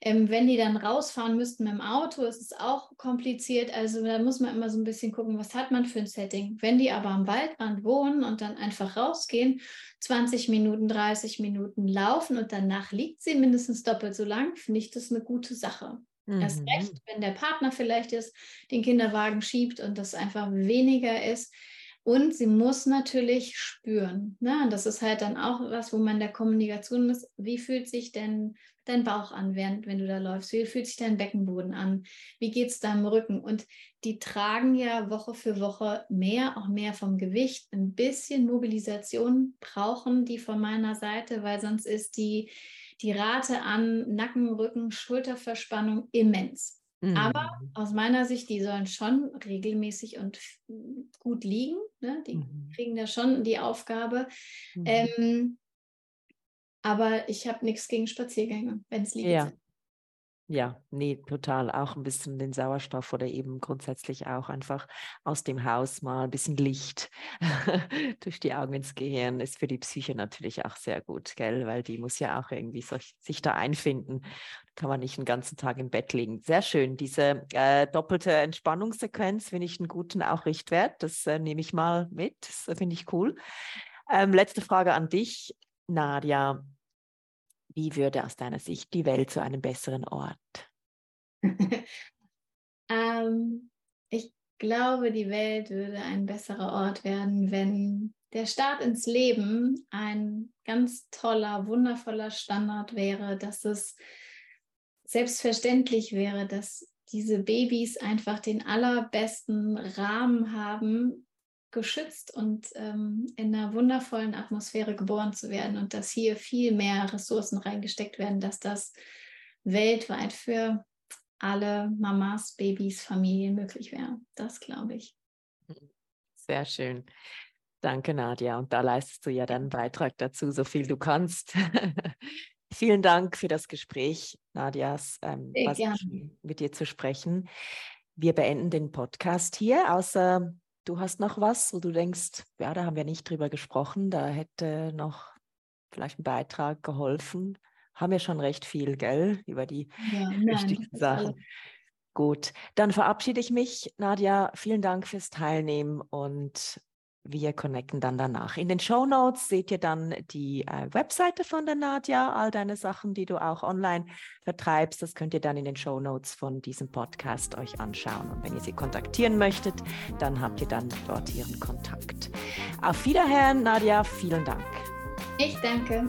Ähm, wenn die dann rausfahren müssten mit dem Auto, ist es auch kompliziert. Also da muss man immer so ein bisschen gucken, was hat man für ein Setting. Wenn die aber am Waldrand wohnen und dann einfach rausgehen, 20 Minuten, 30 Minuten laufen und danach liegt sie mindestens doppelt so lang, finde ich das eine gute Sache. Mhm. Erst recht, wenn der Partner vielleicht ist, den Kinderwagen schiebt und das einfach weniger ist und sie muss natürlich spüren. Ne? Und das ist halt dann auch was, wo man in der Kommunikation ist. Wie fühlt sich denn dein Bauch an, während wenn du da läufst? Wie fühlt sich dein Beckenboden an? Wie geht es deinem Rücken? Und die tragen ja Woche für Woche mehr, auch mehr vom Gewicht. Ein bisschen Mobilisation brauchen die von meiner Seite, weil sonst ist die, die Rate an Nacken, Rücken, Schulterverspannung immens. Mhm. Aber aus meiner Sicht, die sollen schon regelmäßig und gut liegen. Ne? Die mhm. kriegen da schon die Aufgabe. Mhm. Ähm, aber ich habe nichts gegen Spaziergänge, wenn es liegt. Ja. Ja, nee, total. Auch ein bisschen den Sauerstoff oder eben grundsätzlich auch einfach aus dem Haus mal ein bisschen Licht durch die Augen ins Gehirn ist für die Psyche natürlich auch sehr gut, gell? Weil die muss ja auch irgendwie so, sich da einfinden. Kann man nicht den ganzen Tag im Bett liegen. Sehr schön. Diese äh, doppelte Entspannungssequenz finde ich einen guten auch Richtwert. Das äh, nehme ich mal mit. Das finde ich cool. Ähm, letzte Frage an dich, Nadja. Wie würde aus deiner Sicht die Welt zu einem besseren Ort? ähm, ich glaube, die Welt würde ein besserer Ort werden, wenn der Start ins Leben ein ganz toller, wundervoller Standard wäre, dass es selbstverständlich wäre, dass diese Babys einfach den allerbesten Rahmen haben, geschützt und ähm, in einer wundervollen Atmosphäre geboren zu werden und dass hier viel mehr Ressourcen reingesteckt werden, dass das weltweit für alle Mamas, Babys, Familien möglich wäre. Das glaube ich. Sehr schön. Danke, Nadja. Und da leistest du ja deinen Beitrag dazu, so viel du kannst. Vielen Dank für das Gespräch, Nadjas. Ähm, mit dir zu sprechen. Wir beenden den Podcast hier, außer Du hast noch was, wo du denkst, ja, da haben wir nicht drüber gesprochen, da hätte noch vielleicht ein Beitrag geholfen. Haben wir schon recht viel, gell, über die ja, wichtigsten Sachen. Gut, dann verabschiede ich mich. Nadja, vielen Dank fürs Teilnehmen und wir connecten dann danach. In den Show Notes seht ihr dann die äh, Webseite von der Nadja, all deine Sachen, die du auch online vertreibst. Das könnt ihr dann in den Show Notes von diesem Podcast euch anschauen. Und wenn ihr sie kontaktieren möchtet, dann habt ihr dann dort ihren Kontakt. Auf Wiederhören, Nadja. Vielen Dank. Ich danke.